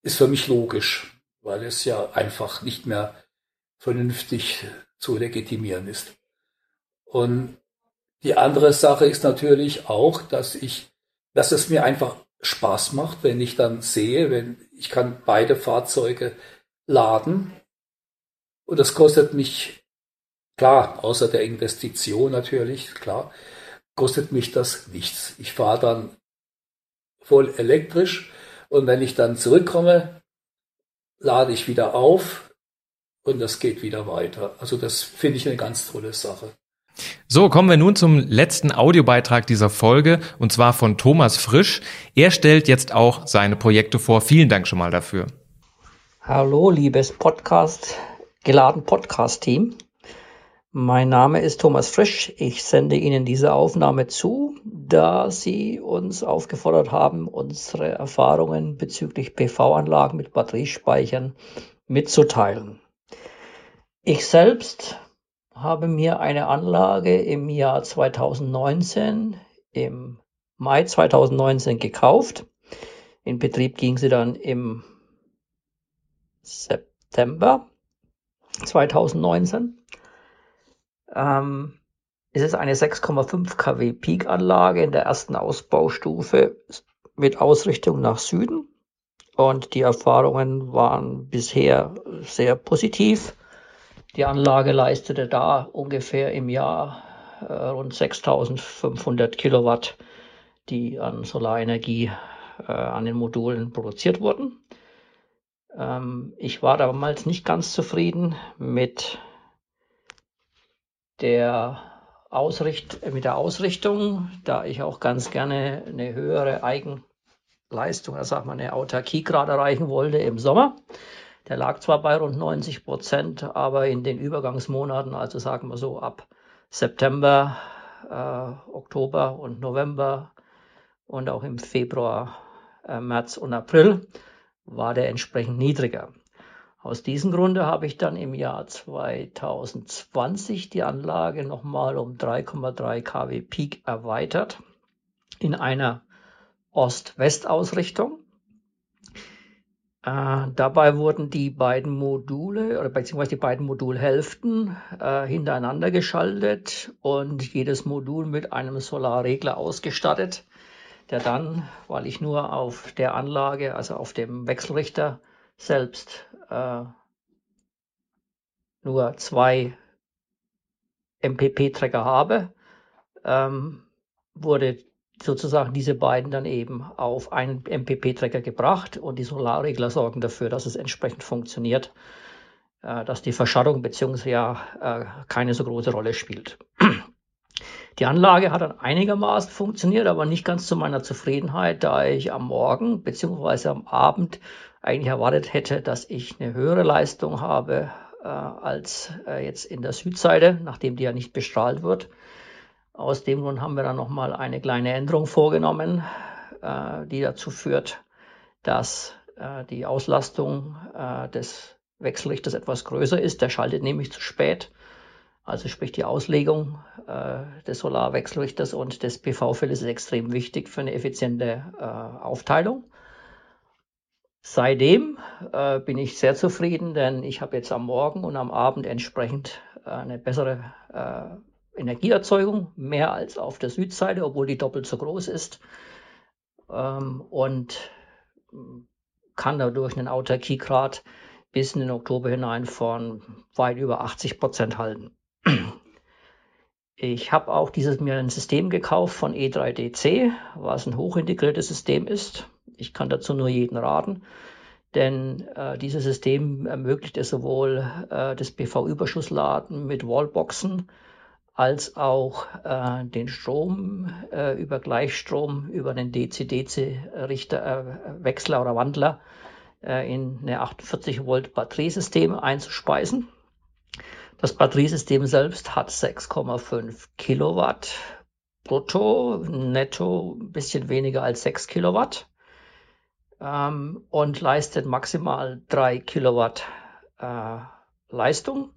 ist für mich logisch, weil es ja einfach nicht mehr vernünftig zu legitimieren ist. Und die andere Sache ist natürlich auch, dass ich, dass es mir einfach Spaß macht, wenn ich dann sehe, wenn ich kann beide Fahrzeuge laden und das kostet mich Klar, außer der Investition natürlich, klar, kostet mich das nichts. Ich fahre dann voll elektrisch und wenn ich dann zurückkomme lade ich wieder auf und das geht wieder weiter. Also das finde ich eine ganz tolle Sache. So, kommen wir nun zum letzten Audiobeitrag dieser Folge und zwar von Thomas Frisch. Er stellt jetzt auch seine Projekte vor. Vielen Dank schon mal dafür. Hallo, liebes Podcast, geladen Podcast-Team. Mein Name ist Thomas Frisch. Ich sende Ihnen diese Aufnahme zu, da Sie uns aufgefordert haben, unsere Erfahrungen bezüglich PV-Anlagen mit Batteriespeichern mitzuteilen. Ich selbst habe mir eine Anlage im Jahr 2019, im Mai 2019 gekauft. In Betrieb ging sie dann im September 2019. Ähm, es ist eine 6,5 kW Peak-Anlage in der ersten Ausbaustufe mit Ausrichtung nach Süden. Und die Erfahrungen waren bisher sehr positiv. Die Anlage leistete da ungefähr im Jahr äh, rund 6500 Kilowatt, die an Solarenergie äh, an den Modulen produziert wurden. Ähm, ich war damals nicht ganz zufrieden mit der Ausricht mit der Ausrichtung, da ich auch ganz gerne eine höhere Eigenleistung, also sag mal eine Autarkie gerade erreichen wollte im Sommer. Der lag zwar bei rund 90 Prozent, aber in den Übergangsmonaten, also sagen wir so ab September, äh, Oktober und November und auch im Februar, äh, März und April, war der entsprechend niedriger. Aus diesem Grunde habe ich dann im Jahr 2020 die Anlage nochmal um 3,3 kW Peak erweitert in einer Ost-West-Ausrichtung. Äh, dabei wurden die beiden Module oder beziehungsweise die beiden Modulhälften äh, hintereinander geschaltet und jedes Modul mit einem Solarregler ausgestattet, der dann, weil ich nur auf der Anlage, also auf dem Wechselrichter selbst äh, nur zwei MPP-Tracker habe, ähm, wurde sozusagen diese beiden dann eben auf einen MPP-Tracker gebracht und die Solarregler sorgen dafür, dass es entsprechend funktioniert, äh, dass die Verschattung beziehungsweise ja äh, keine so große Rolle spielt. Die Anlage hat dann einigermaßen funktioniert, aber nicht ganz zu meiner Zufriedenheit, da ich am Morgen beziehungsweise am Abend eigentlich erwartet hätte, dass ich eine höhere Leistung habe äh, als äh, jetzt in der Südseite, nachdem die ja nicht bestrahlt wird. Aus dem Grund haben wir dann nochmal eine kleine Änderung vorgenommen, äh, die dazu führt, dass äh, die Auslastung äh, des Wechselrichters etwas größer ist. Der schaltet nämlich zu spät. Also sprich die Auslegung äh, des Solarwechselrichters und des PV-Feldes ist extrem wichtig für eine effiziente Aufteilung. Seitdem äh, bin ich sehr zufrieden, denn ich habe jetzt am Morgen und am Abend entsprechend äh, eine bessere äh, Energieerzeugung, mehr als auf der Südseite, obwohl die doppelt so groß ist. Ähm, und kann dadurch einen Autarkiegrad bis in den Oktober hinein von weit über 80 Prozent halten. Ich habe auch dieses mir ein System gekauft von E3DC, was ein hochintegriertes System ist ich kann dazu nur jeden raten, denn äh, dieses System ermöglicht es sowohl äh, das PV-Überschussladen mit Wallboxen als auch äh, den Strom äh, über Gleichstrom über den DC-DC-Richter, äh, Wechsler oder Wandler äh, in eine 48 Volt Batteriesystem einzuspeisen. Das Batteriesystem selbst hat 6,5 Kilowatt brutto, netto ein bisschen weniger als 6 Kilowatt ähm, und leistet maximal 3 Kilowatt äh, Leistung.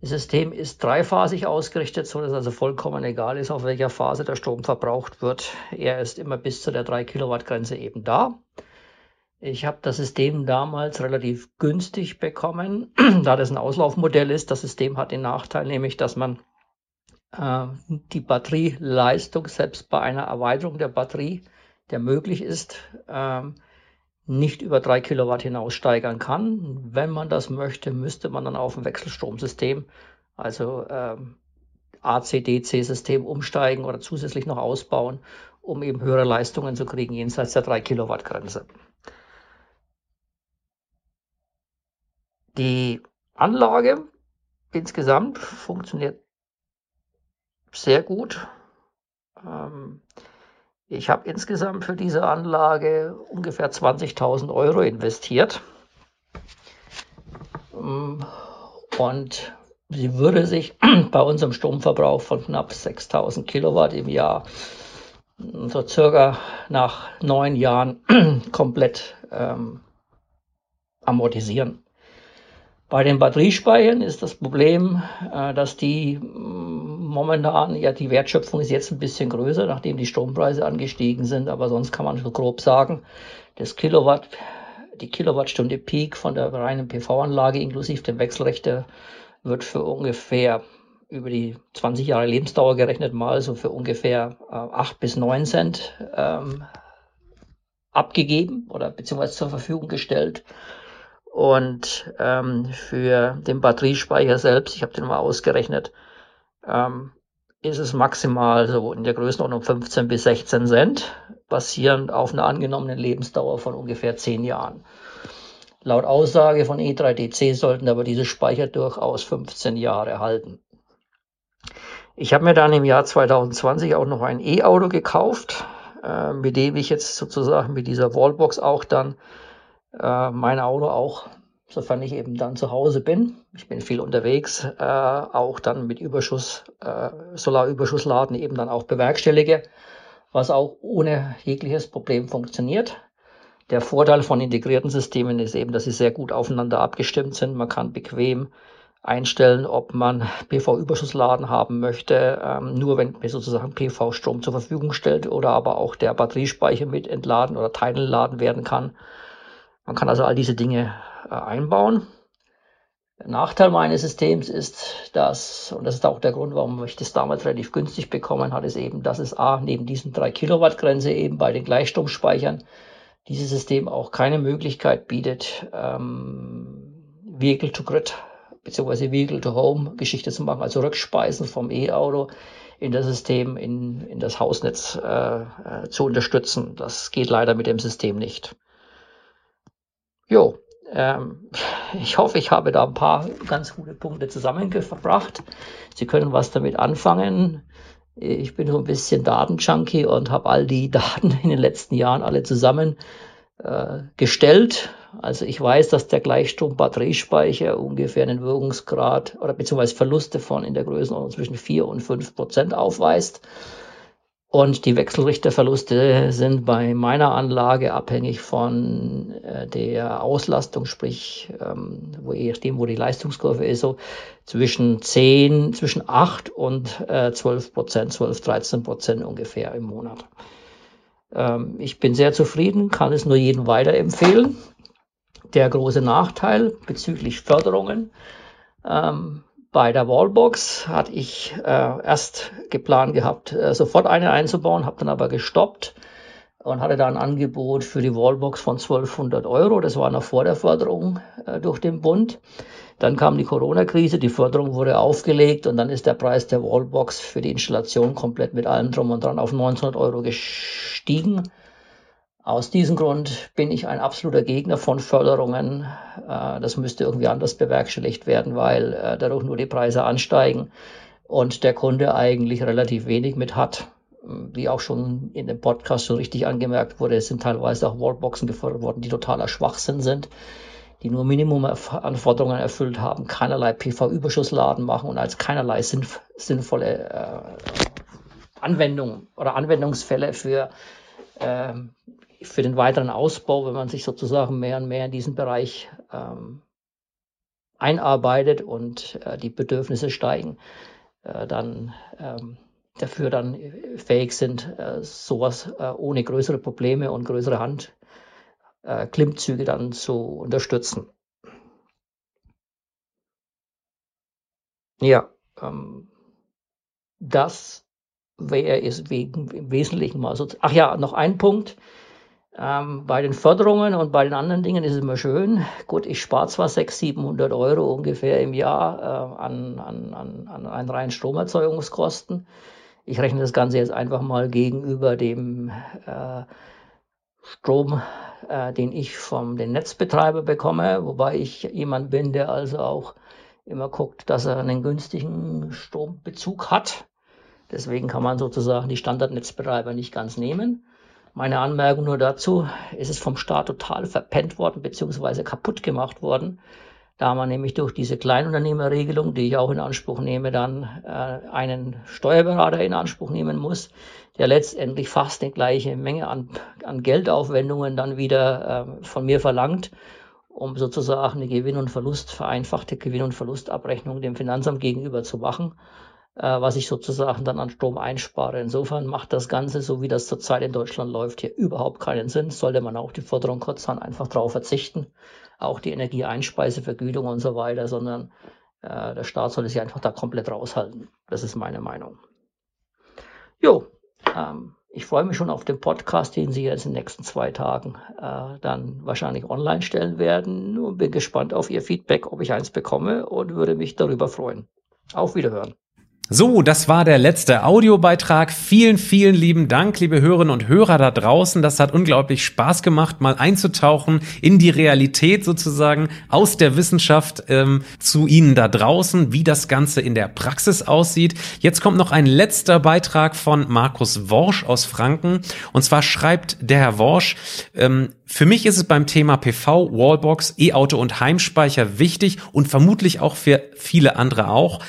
Das System ist dreiphasig ausgerichtet, so dass also vollkommen egal ist, auf welcher Phase der Strom verbraucht wird. Er ist immer bis zu der 3 Kilowatt Grenze eben da. Ich habe das System damals relativ günstig bekommen, (clears throat) da das ein Auslaufmodell ist. Das System hat den Nachteil nämlich, dass man äh, die Batterieleistung selbst bei einer Erweiterung der Batterie, der möglich ist, ähm, nicht über drei Kilowatt hinaus steigern kann. Wenn man das möchte, müsste man dann auf ein Wechselstromsystem, also ähm, AC-DC-System umsteigen oder zusätzlich noch ausbauen, um eben höhere Leistungen zu kriegen, jenseits der 3 Kilowatt Grenze. Die Anlage insgesamt funktioniert sehr gut. Ähm, ich habe insgesamt für diese Anlage ungefähr 20.000 Euro investiert. Ähm, und sie würde sich (clears throat) bei unserem Stromverbrauch von knapp 6.000 Kilowatt im Jahr so circa nach neun Jahren (clears throat) komplett ähm, amortisieren. Bei den Batteriespeichern ist das Problem, äh, dass die mm, momentan, ja, die Wertschöpfung ist jetzt ein bisschen größer, nachdem die Strompreise angestiegen sind, aber sonst kann man so grob sagen, das Kilowatt, die Kilowattstunde Peak von der reinen PV-Anlage inklusive dem Wechselrichter wird für ungefähr über die 20 Jahre Lebensdauer gerechnet mal so für ungefähr äh, 8 bis 9 Cent ähm, abgegeben oder beziehungsweise zur Verfügung gestellt. Und ähm, für den Batteriespeicher selbst, ich habe den mal ausgerechnet, ähm, ist es maximal so in der Größenordnung 15 bis 16 Cent, basierend auf einer angenommenen Lebensdauer von ungefähr 10 Jahren. Laut Aussage von E3DC sollten aber diese Speicher durchaus 15 Jahre halten. Ich habe mir dann im Jahr 2020 auch noch ein E-Auto gekauft, äh, mit dem ich jetzt sozusagen mit dieser Wallbox auch dann äh, mein Auto auch, sofern ich eben dann zu Hause bin, ich bin viel unterwegs, äh, auch dann mit Überschuss, äh, Solarüberschussladen eben dann auch bewerkstellige, was auch ohne jegliches Problem funktioniert. Der Vorteil von integrierten Systemen ist eben, dass sie sehr gut aufeinander abgestimmt sind. Man kann bequem einstellen, ob man PV-Überschussladen haben möchte, ähm, nur wenn sozusagen PV-Strom zur Verfügung stellt oder aber auch der Batteriespeicher mit entladen oder teilentladen werden kann. Man kann also all diese Dinge äh, einbauen. Der Nachteil meines Systems ist, dass, und das ist auch der Grund, warum ich das damals relativ günstig bekommen hat, ist eben, dass es A, neben diesen 3 Kilowatt Grenze eben bei den Gleichstromspeichern dieses System auch keine Möglichkeit bietet, ähm, Vehicle to Grid bzw. Vehicle to Home Geschichte zu machen, also Rückspeisen vom E-Auto in das System, in, in das Hausnetz äh, äh zu unterstützen. Das geht leider mit dem System nicht. Jo, ähm, ich hoffe, ich habe da ein paar ganz gute Punkte zusammengebracht. Sie können was damit anfangen. Ich bin so ein bisschen Datenjunkie und habe all die (laughs) Daten in den letzten Jahren alle zusammen äh, gestellt. Also ich weiß, dass der Gleichstrom-Batteriespeicher ungefähr einen Wirkungsgrad oder beziehungsweise Verluste von in der Größenordnung zwischen 4 und 5 Prozent aufweist. Und die Wechselrichterverluste sind bei meiner Anlage abhängig von äh, der Auslastung, sprich, ähm, wo je nachdem, wo die Leistungskurve ist, so zwischen 10, zwischen 8 und äh, 12 Prozent, 12, 13 Prozent ungefähr im Monat. Ähm, ich bin sehr zufrieden, kann es nur jedem weiterempfehlen. Der große Nachteil bezüglich Förderungen ähm, bei der Wallbox hatte ich äh, erst geplant gehabt, äh, sofort eine einzubauen, habe dann aber gestoppt und hatte da ein Angebot für die Wallbox von 1200 Euro. Das war noch vor der Förderung äh, durch den Bund. Dann kam die Corona-Krise, die Förderung wurde aufgelegt und dann ist der Preis der Wallbox für die Installation komplett mit allem drum und dran auf 1900 Euro gestiegen. Aus diesem Grund bin ich ein absoluter Gegner von Förderungen. Äh, das müsste irgendwie anders bewerkstelligt werden, weil äh, dadurch nur die Preise ansteigen und der Kunde eigentlich relativ wenig mit hat. Wie auch schon in dem Podcast so richtig angemerkt wurde, es sind teilweise auch Wallboxen gefördert worden, die totaler Schwachsinn sind, die nur Minimumanforderungen erfüllt haben, keinerlei PV-Überschussladen machen und als keinerlei sinnvolle äh, Anwendungen oder Anwendungsfälle für ähm, für den weiteren Ausbau, wenn man sich sozusagen mehr und mehr in diesen Bereich ähm, einarbeitet und äh, die Bedürfnisse steigen, äh, dann ähm, dafür dann fähig sind, äh, sowas äh, ohne größere Probleme und größere Handklimmzüge äh, dann zu unterstützen. Ja, ähm, das wäre es wegen, im Wesentlichen mal so. Ach ja, noch ein Punkt. Ähm, bei den Förderungen und bei den anderen Dingen ist es immer schön. Gut, ich spare zwar 600, 700 Euro ungefähr im Jahr äh, an, an, an, an einen reinen Stromerzeugungskosten. Ich rechne das Ganze jetzt einfach mal gegenüber dem äh, Strom, äh, den ich vom den Netzbetreiber bekomme, wobei ich jemand bin, der also auch immer guckt, dass er einen günstigen Strombezug hat. Deswegen kann man sozusagen die Standardnetzbetreiber nicht ganz nehmen. Meine Anmerkung nur dazu, ist es vom Staat total verpennt worden bzw. kaputt gemacht worden, da man nämlich durch diese Kleinunternehmerregelung, die ich auch in Anspruch nehme, dann äh, einen Steuerberater in Anspruch nehmen muss, der letztendlich fast die gleiche Menge an, an Geldaufwendungen dann wieder äh, von mir verlangt, um sozusagen eine Gewinn- und Verlust, vereinfachte Gewinn- und Verlustabrechnung dem Finanzamt gegenüber zu machen, was ich sozusagen dann an Strom einspare. Insofern macht das Ganze, so wie das zurzeit in Deutschland läuft, hier überhaupt keinen Sinn. Sollte man auch die Forderung kurz dann einfach darauf verzichten auch die Energieeinspeisevergütung und so weiter, sondern äh, der Staat soll sich einfach da komplett raushalten. Das ist meine Meinung. Jo, ähm, ich freue mich schon auf den Podcast, den Sie jetzt in den nächsten zwei Tagen äh, dann wahrscheinlich online stellen werden und bin gespannt auf Ihr Feedback, ob ich eins bekomme und würde mich darüber freuen. Auf Wiederhören. So, das war der letzte Audiobeitrag. Vielen, vielen lieben Dank, liebe Hörerinnen und Hörer da draußen. Das hat unglaublich Spaß gemacht, mal einzutauchen in die Realität sozusagen aus der Wissenschaft ähm, zu Ihnen da draußen, wie das Ganze in der Praxis aussieht. Jetzt kommt noch ein letzter Beitrag von Markus Worsch aus Franken. Und zwar schreibt der Herr Worsch, ähm, für mich ist es beim Thema PV, Wallbox, E-Auto und Heimspeicher wichtig und vermutlich auch für viele andere auch,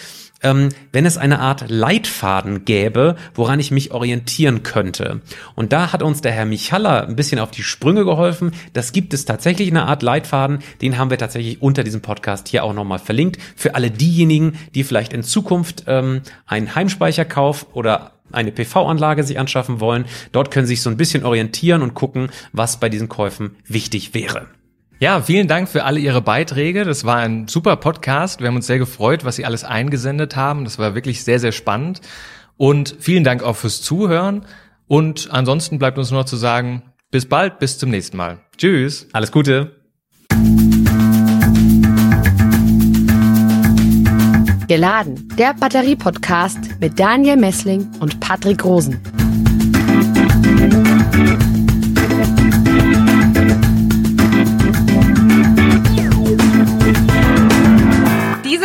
ähm, wenn es eine Art Leitfaden gäbe, woran ich mich orientieren könnte. Und da hat uns der Herr Michala ein bisschen auf die Sprünge geholfen. Das gibt es tatsächlich eine Art Leitfaden. Den haben wir tatsächlich unter diesem Podcast hier auch nochmal verlinkt. Für alle diejenigen, die vielleicht in Zukunft ähm, einen Heimspeicherkauf oder eine PV-Anlage sich anschaffen wollen. Dort können Sie sich so ein bisschen orientieren und gucken, was bei diesen Käufen wichtig wäre. Ja, vielen Dank für alle Ihre Beiträge. Das war ein super Podcast. Wir haben uns sehr gefreut, was Sie alles eingesendet haben. Das war wirklich sehr, sehr spannend. Und vielen Dank auch fürs Zuhören. Und ansonsten bleibt uns nur noch zu sagen, bis bald, bis zum nächsten Mal. Tschüss. Alles Gute. Geladen, der Batterie-Podcast mit Daniel Messling und Patrick Rosen.